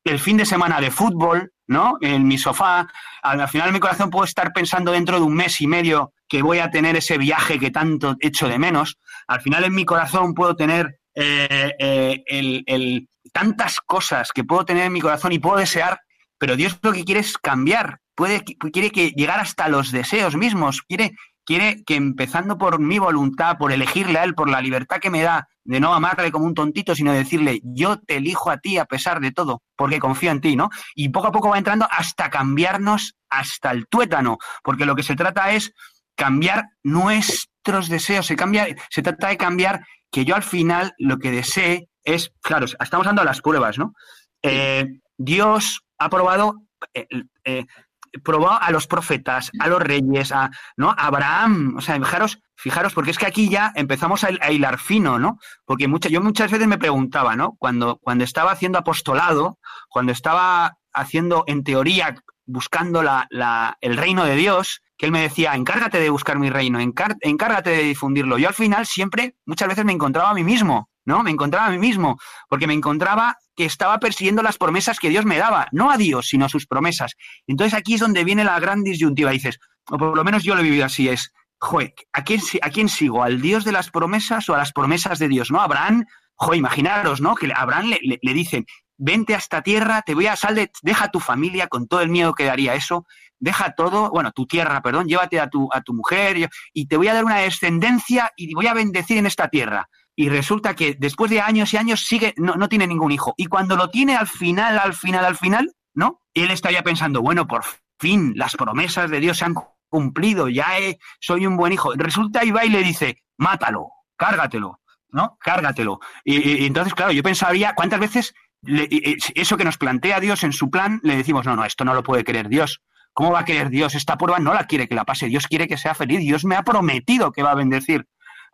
el fin de semana de fútbol, ¿no? En mi sofá. Al al final en mi corazón puedo estar pensando dentro de un mes y medio que voy a tener ese viaje que tanto echo de menos. Al final en mi corazón puedo tener eh, eh, el- el- tantas cosas que puedo tener en mi corazón y puedo desear, pero Dios lo que quiere es cambiar. Puede, quiere que llegar hasta los deseos mismos. Quiere, quiere que empezando por mi voluntad, por elegirle a Él, por la libertad que me da de no amarle como un tontito, sino decirle, yo te elijo a ti a pesar de todo, porque confío en ti, ¿no? Y poco a poco va entrando hasta cambiarnos hasta el tuétano, porque lo que se trata es cambiar nuestros deseos, se, cambia, se trata de cambiar que yo al final lo que desee es, claro, estamos dando las pruebas, ¿no? Eh, Dios ha probado, eh, eh, probó a los profetas, a los reyes, a, ¿no? a Abraham, o sea, fijaros, fijaros, porque es que aquí ya empezamos a, a hilar fino, ¿no? Porque mucha, yo muchas veces me preguntaba, ¿no? Cuando, cuando estaba haciendo apostolado, cuando estaba haciendo, en teoría, buscando la, la, el reino de Dios, que él me decía, encárgate de buscar mi reino, encárgate de difundirlo. Yo al final siempre, muchas veces me encontraba a mí mismo, ¿no? Me encontraba a mí mismo, porque me encontraba que estaba persiguiendo las promesas que Dios me daba, no a Dios, sino a sus promesas. Entonces aquí es donde viene la gran disyuntiva. Dices, o por lo menos yo lo he vivido así, es, joder, ¿a quién, ¿a quién sigo? ¿Al Dios de las promesas o a las promesas de Dios? ¿No? Abraham, joder, imaginaros, ¿no? Que Abraham le, le- dicen, vente a esta tierra, te voy a sal de, deja tu familia con todo el miedo que daría eso, deja todo, bueno, tu tierra, perdón, llévate a tu, a tu mujer y te voy a dar una descendencia y voy a bendecir en esta tierra. Y resulta que después de años y años sigue, no, no tiene ningún hijo. Y cuando lo tiene al final, al final, al final, ¿no? Él estaría pensando, bueno, por fin, las promesas de Dios se han cumplido, ya soy un buen hijo. Resulta y va y le dice, mátalo, cárgatelo, ¿no? Cárgatelo. Y, entonces, claro, yo pensaría, ¿cuántas veces eso que nos plantea Dios en su plan, le decimos, no, no, esto no lo puede querer Dios. ¿Cómo va a querer Dios? Esta prueba no la quiere que la pase. Dios quiere que sea feliz. Dios me ha prometido que va a bendecir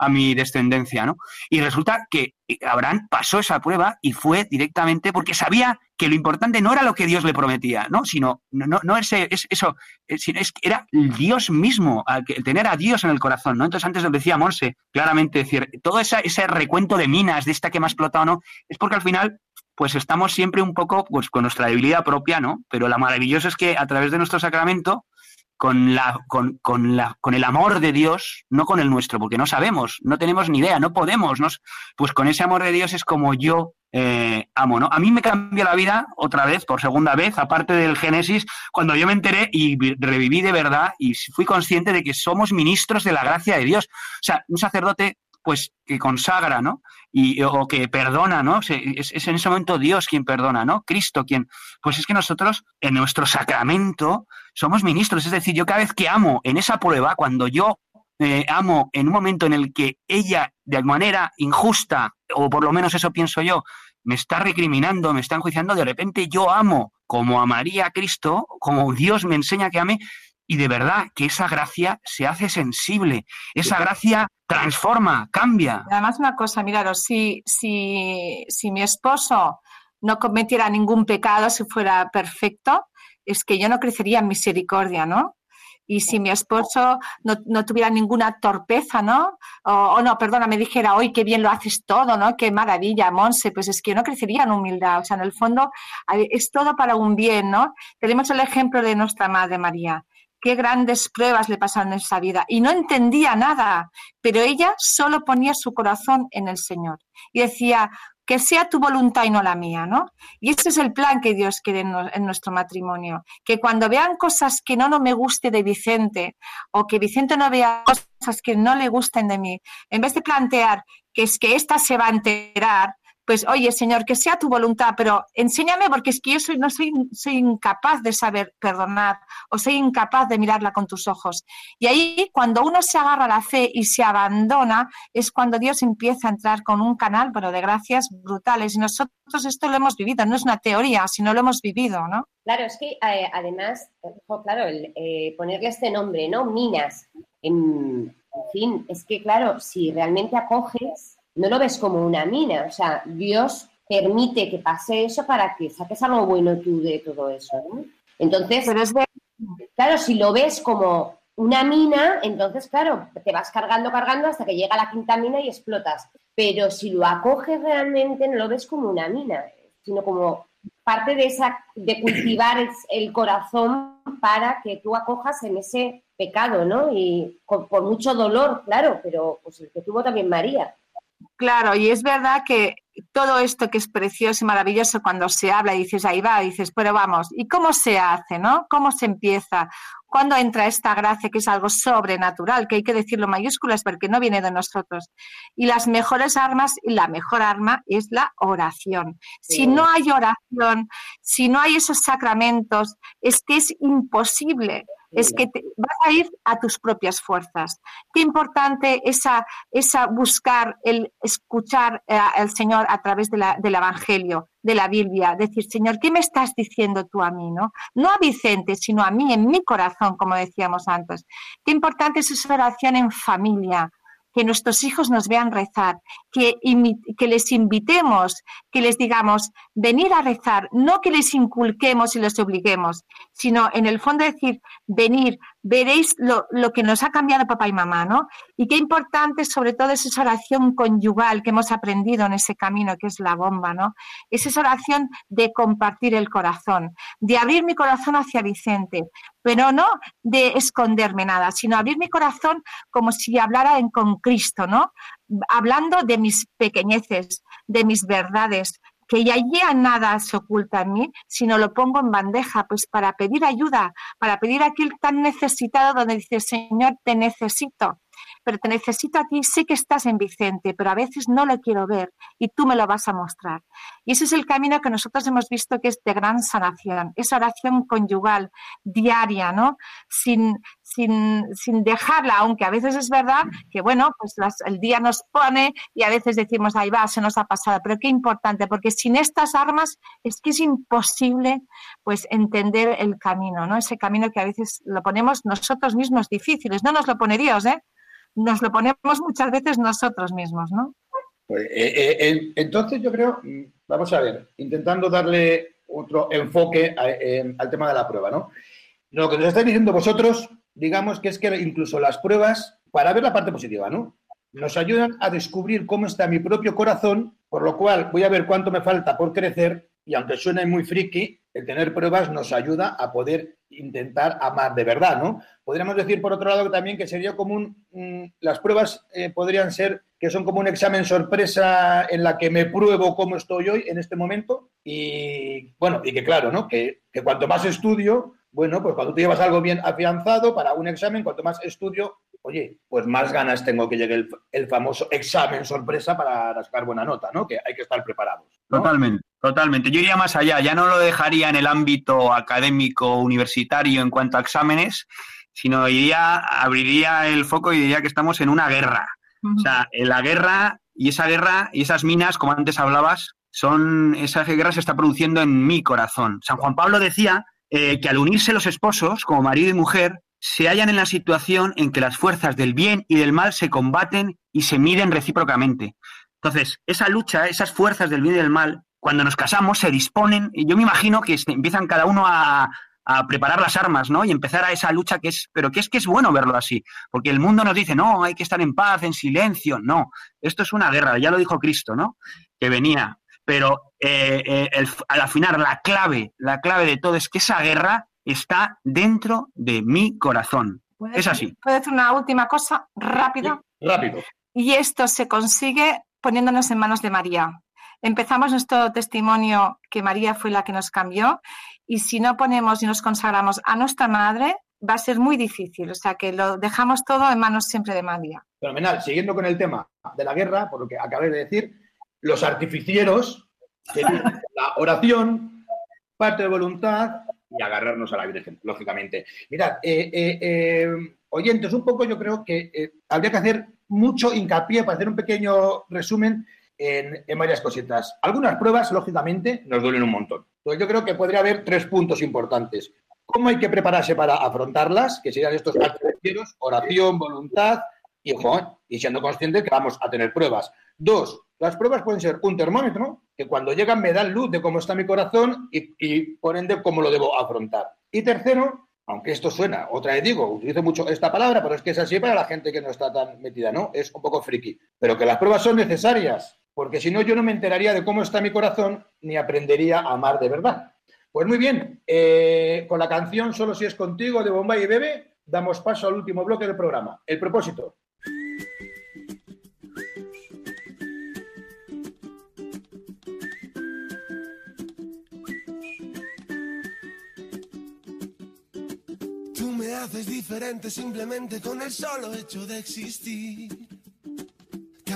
a mi descendencia, ¿no? Y resulta que Abraham pasó esa prueba y fue directamente porque sabía que lo importante no era lo que Dios le prometía, ¿no? Sino, no, no, ese, es, eso, eh, es, era Dios mismo, tener a Dios en el corazón, ¿no? Entonces antes lo decía Monse, claramente, decir, todo esa, ese recuento de minas, de esta que me ha explotado, ¿no? Es porque al final pues estamos siempre un poco pues, con nuestra debilidad propia, ¿no? Pero lo maravilloso es que a través de nuestro sacramento con, la, con, con, la, con el amor de Dios, no con el nuestro, porque no sabemos, no tenemos ni idea, no podemos. Nos, pues con ese amor de Dios es como yo eh, amo, ¿no? A mí me cambió la vida otra vez, por segunda vez, aparte del Génesis, cuando yo me enteré y reviví de verdad y fui consciente de que somos ministros de la gracia de Dios. O sea, un sacerdote pues que consagra, ¿no? Y, o que perdona, ¿no? Es, es, en ese momento Dios quien perdona, ¿no? Cristo quien. Pues es que nosotros, en nuestro sacramento, somos ministros. Es decir, yo cada vez que amo en esa prueba, cuando yo eh, amo en un momento en el que ella, de manera injusta, o por lo menos eso pienso yo, me está recriminando, me está enjuiciando, de repente yo amo como amaría a Cristo, como Dios me enseña que ame, y de verdad que esa gracia se hace sensible, esa gracia transforma, cambia. Además, una cosa, miraros, si, si, si mi esposo no cometiera ningún pecado, si fuera perfecto, es que yo no crecería en misericordia, ¿no? y si mi esposo no, tuviera ninguna torpeza, ¿no? O, no, perdona, me dijera, hoy qué bien lo haces todo, ¿no? Qué maravilla, Monse, pues es que yo no crecería en humildad. O sea, en el fondo es todo para un bien, ¿no? Tenemos el ejemplo de nuestra Madre María. Qué grandes pruebas le pasaron en esa vida. Y no entendía nada, pero ella solo ponía su corazón en el Señor. Y decía, que sea tu voluntad y no la mía, ¿no? Y ese es el plan que Dios quiere en, nuestro matrimonio, que cuando vean cosas que no, no me guste de Vicente o que Vicente no vea cosas que no le gusten de mí, en vez de plantear que es que ésta se va a enterar, pues oye, Señor, que sea tu voluntad, pero enséñame porque es que yo soy, no soy, soy incapaz de saber perdonar o soy incapaz de mirarla con tus ojos. Y ahí, cuando uno se agarra a la fe y se abandona, es cuando Dios empieza a entrar con un canal, pero de gracias brutales. Y nosotros esto lo hemos vivido, no es una teoría, sino lo hemos vivido, ¿no? Claro, es que eh, además, claro, eh, ponerle este nombre, ¿no? Minas, en fin, es que claro, si realmente acoges no lo ves como una mina. O sea, Dios permite que pase eso para que saques algo bueno tú de todo eso. ¿no? Entonces, claro, si lo ves como una mina, entonces, claro, te vas cargando, cargando hasta que llega la quinta mina y explotas. Pero si lo acoges realmente, no lo ves como una mina, sino como parte de esa, de cultivar el, corazón para que tú acojas en ese pecado, ¿no? Y por mucho dolor, claro, pero pues el que tuvo también María. Claro, y es verdad que todo esto que es precioso y maravilloso cuando se habla y dices, ahí va, dices, pero vamos, ¿y cómo se hace, no? ¿Cómo se empieza? ¿Cuándo entra esta gracia que es algo sobrenatural, que hay que decirlo mayúsculas porque no viene de nosotros? Y las mejores armas, y la mejor arma es la oración. Si no hay oración, si no hay esos sacramentos, es que es imposible es que vas a ir a tus propias fuerzas. Qué importante esa, esa buscar, el escuchar eh, al Señor a través de la, del Evangelio, de la Biblia, decir, Señor, ¿qué me estás diciendo tú a mí? No, no a Vicente, sino a mí, en mi corazón, como decíamos antes. Qué importante es esa oración en familia, que nuestros hijos nos vean rezar, que, les invitemos, que les digamos, venir a rezar, no que les inculquemos y les obliguemos, sino en el fondo decir, venir, veréis lo, que nos ha cambiado papá y mamá, ¿no? Y qué importante sobre todo es esa oración conyugal que hemos aprendido en ese camino que es la bomba, ¿no? Es esa oración de compartir el corazón, de abrir mi corazón hacia Vicente, pero no de esconderme nada, sino abrir mi corazón como si hablara con Cristo, ¿no? Hablando de mis pequeñeces, de mis verdades, que ya, ya nada se oculta en mí, sino lo pongo en bandeja, pues para pedir ayuda, para pedir aquel tan necesitado donde dice, Señor, te necesito pero te necesito a ti, sé que estás en Vicente, pero a veces no lo quiero ver y tú me lo vas a mostrar. Y ese es el camino que nosotros hemos visto que es de gran sanación, esa oración conyugal, diaria, ¿no? Sin, sin, sin dejarla, aunque a veces es verdad que, bueno, pues el día nos pone y a veces decimos, ahí va, se nos ha pasado, pero qué importante, porque sin estas armas es que es imposible, pues, entender el camino, ¿no? Ese camino que a veces lo ponemos nosotros mismos difíciles, no nos lo pone Dios, ¿eh? Nos lo ponemos muchas veces nosotros mismos, ¿no? Pues, eh, eh, entonces yo creo, mm, vamos a ver, intentando darle otro enfoque al tema de la prueba, ¿no? Lo que nos estáis diciendo vosotros, digamos que es que incluso las pruebas, para ver la parte positiva, ¿no? Nos ayudan a descubrir cómo está mi propio corazón, por lo cual voy a ver cuánto me falta por crecer y aunque suene muy friki, el tener pruebas nos ayuda a poder intentar amar de verdad, ¿no? Podríamos decir, por otro lado, también que sería como un... mm, las pruebas eh, podrían ser que son como un examen sorpresa en la que me pruebo cómo estoy hoy en este momento y, bueno, y que claro, ¿no? Que, cuanto más estudio, bueno, pues cuando tú llevas algo bien afianzado para un examen, cuanto más estudio, oye, pues más ganas tengo que llegue el, famoso examen sorpresa para sacar buena nota, ¿no? Que hay que estar preparados. Totalmente, totalmente. Yo iría más allá, ya no lo dejaría en el ámbito académico universitario en cuanto a exámenes, sino iría, abriría el foco y diría que estamos en una guerra. O sea, en la guerra y esa guerra y esas minas, como antes hablabas, son esa guerra se está produciendo en mi corazón. San Juan Pablo decía eh, que al unirse los esposos, como marido y mujer, se hallan en la situación en que las fuerzas del bien y del mal se combaten y se miden recíprocamente. Entonces, esa lucha, esas fuerzas del bien y del mal, cuando nos casamos, se disponen, y yo me imagino que se- empiezan cada uno a, a preparar las armas, ¿no? Y empezar a esa lucha que es, pero que es que es bueno verlo así, porque el mundo nos dice, no, hay que estar en paz, en silencio, no, esto es una guerra, ya lo dijo Cristo, ¿no? Que venía, pero eh, eh, el- al afinar la clave, la clave de todo es que esa guerra está dentro de mi corazón. ¿Puedo Es decir- así. ¿Puedo decir una última cosa rápida? Rápido. Y esto se consigue poniéndonos en manos de María. Empezamos nuestro testimonio que María fue la que nos cambió y si no ponemos y nos consagramos a nuestra madre, va a ser muy difícil. O sea que lo dejamos todo en manos siempre de María. Fenomenal. Siguiendo con el tema de la guerra, por lo que acabé de decir, los artificieros la oración, parte de voluntad y agarrarnos a la Virgen, lógicamente. Mirad, eh, eh, eh, oyentes, un poco yo creo que habría que hacer mucho hincapié para hacer un pequeño resumen en, varias cositas. Algunas pruebas, lógicamente, nos duelen un montón. Entonces yo creo que podría haber tres puntos importantes. ¿Cómo hay que prepararse para afrontarlas? Que serían estos artificieros, oración, voluntad y, ojo, y siendo consciente que vamos a tener pruebas. Dos, las pruebas pueden ser un termómetro, que cuando llegan me dan luz de cómo está mi corazón y, y por ende cómo lo debo afrontar. Y tercero, aunque esto suena, otra vez digo, utilizo mucho esta palabra, pero es que es así para la gente que no está tan metida, ¿no? Es un poco friki. Pero que las pruebas son necesarias, porque si no yo no me enteraría de cómo está mi corazón ni aprendería a amar de verdad. Pues muy bien, eh, con la canción Solo si es contigo de Bombay y Bebe, damos paso al último bloque del programa, el propósito. Tú me haces diferente simplemente con el solo hecho de existir.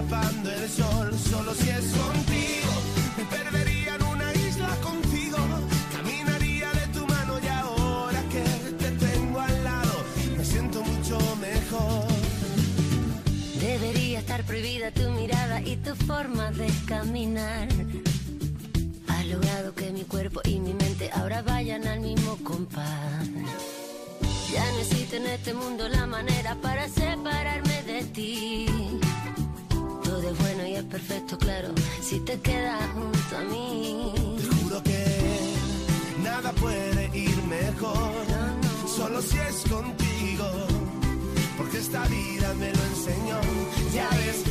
El sol. Solo si es contigo, me perdería en una isla contigo. Caminaría de tu mano y ahora que te tengo al lado, me siento mucho mejor. Debería estar prohibida tu mirada y tu forma de caminar. Has logrado que mi cuerpo y mi mente ahora vayan al mismo compás. Ya no existe en este mundo la manera para separarme de ti. Todo es bueno y es perfecto, claro, si te quedas junto a mí. Te juro que nada puede ir mejor, solo si es contigo, porque esta vida me lo enseñó. Ya ves,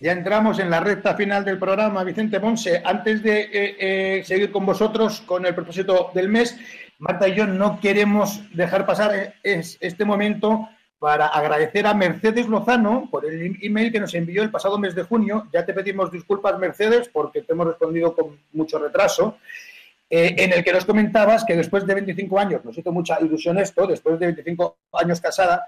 Ya entramos en la recta final del programa, Vicente Monse. Antes de eh, eh, seguir con vosotros con el propósito del mes, Marta y yo no queremos dejar pasar eh, es- este momento para agradecer a Mercedes Lozano por el email que nos envió el pasado mes de junio. Ya te pedimos disculpas, Mercedes, porque te hemos respondido con mucho retraso. en el que nos comentabas que después de 25 años, nos hizo mucha ilusión esto, después de 25 años casada,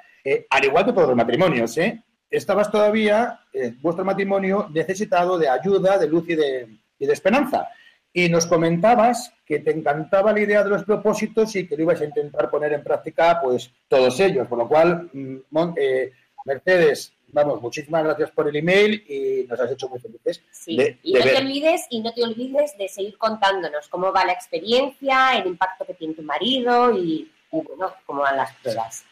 al igual que todos los matrimonios, ¿eh? Estabas todavía, eh, vuestro matrimonio, necesitado de ayuda, de luz y de, y de esperanza. Y nos comentabas que te encantaba la idea de los propósitos y que lo ibas a intentar poner en práctica, pues todos ellos. Por lo cual, mm, Mon- eh, Mercedes, vamos, muchísimas gracias por el email y nos has hecho muy felices. Sí, de- y de no te olvides y no te olvides de seguir contándonos cómo va la experiencia, el impacto que tiene tu marido y, y, bueno, cómo van las pruebas.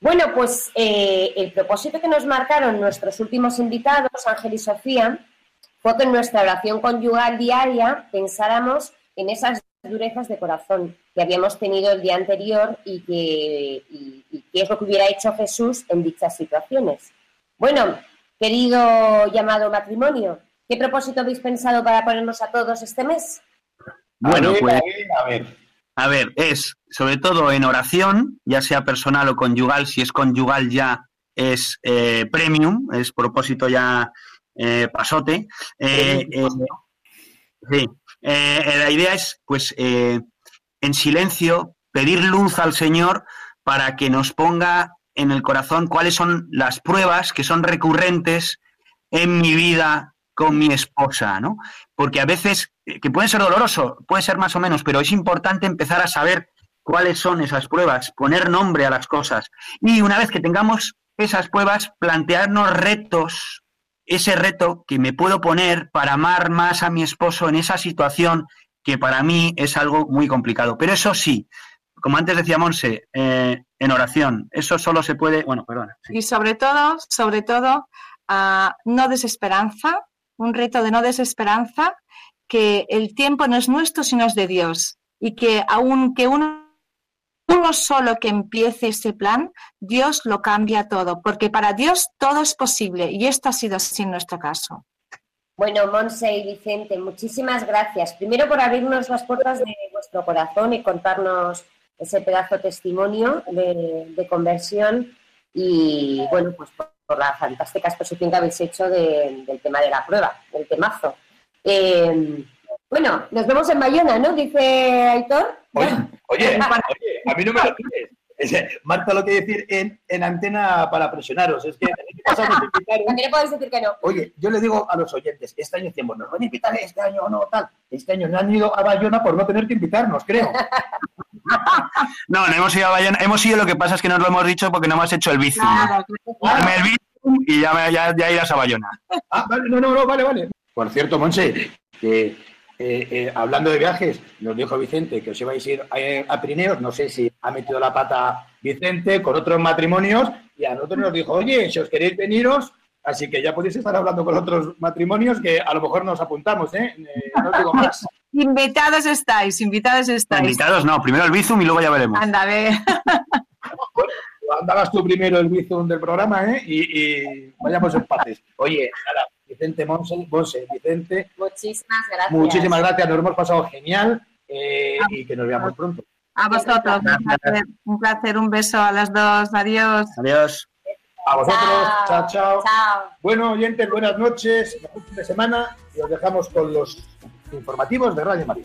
Bueno, pues eh, el propósito que nos marcaron nuestros últimos invitados, Ángel y Sofía, fue que en nuestra oración conyugal diaria pensáramos en esas durezas de corazón que habíamos tenido el día anterior y que y- y qué es lo que hubiera hecho Jesús en dichas situaciones. Bueno, querido llamado matrimonio, ¿qué propósito habéis pensado para ponernos a todos este mes? Bueno, a ver, pues a ver, a ver. Es sobre todo en oración, ya sea personal o conyugal, si es conyugal ya es eh, premium, es propósito ya eh, pasote. Eh, eh, sí, la idea es, pues, en silencio, pedir luz al Señor para que nos ponga en el corazón cuáles son las pruebas que son recurrentes en mi vida con mi esposa, ¿no? Porque a veces, eh, que puede ser doloroso, puede ser más o menos, pero es importante empezar a saber cuáles son esas pruebas, poner nombre a las cosas. Y una vez que tengamos esas pruebas, plantearnos retos, ese reto que me puedo poner para amar más a mi esposo en esa situación que para mí es algo muy complicado. Pero eso sí, como antes decía Monse, eh, en oración, eso solo se puede, bueno, perdona. Y sobre todo, sobre todo, ah, no desesperanza, un reto de no desesperanza, que el tiempo no es nuestro, sino es de Dios. Y que aunque uno, uno solo que empiece ese plan, Dios lo cambia todo, porque para Dios todo es posible y esto ha sido así en nuestro caso. Bueno, Monse y Vicente, muchísimas gracias. Primero por abrirnos las puertas de vuestro corazón y contarnos ese pedazo de testimonio de, de conversión y, bueno, pues por, por la fantástica exposición que habéis hecho de- del tema de la prueba, del temazo. Eh, bueno, nos vemos en Bayona, ¿no? Dice Aitor. Oye, oye, oye, a mí no me lo pides. Es- Marta lo que decir en, en antena para presionaros. Es que nos invitaron. También le podéis decir que no. Oye, yo le digo a los oyentes, este año decimos, nos van a invitar este año o no, tal. Este año no han ido a Bayona por no tener que invitarnos, creo. No, no hemos ido a Bayona, hemos ido, lo que pasa es que no os lo hemos dicho porque no hemos hecho el bici. Dame el y ya, me- ya, ya irás a Bayona. Ah, vale, no, no, no, vale, vale. Por cierto, Monse, que eh, eh, hablando de viajes, nos dijo Vicente que os ibais a ir a, a Pirineos. No sé si ha metido la pata Vicente con otros matrimonios y a nosotros nos dijo, oye, si os queréis veniros, así que ya podéis estar hablando con otros matrimonios que a lo mejor nos apuntamos, ¿eh? Eh, no os digo más. Invitados estáis, invitados estáis. Invitados no, primero el Bizum y luego ya veremos. Anda, a ver. Andabas tú primero el bizum del programa, ¿eh? Y, y vayamos empates. Oye, nada, Vicente Monse, Monse, Vicente, Muchísimas gracias. muchísimas gracias, nos hemos pasado genial eh, y que nos veamos pronto. A vosotros, un placer, un placer, un beso a las dos, adiós. Adiós. A vosotros, chao, chao. Chao. Bueno, oyentes, buenas noches, buen fin de semana y os dejamos con los informativos de Radio Madrid.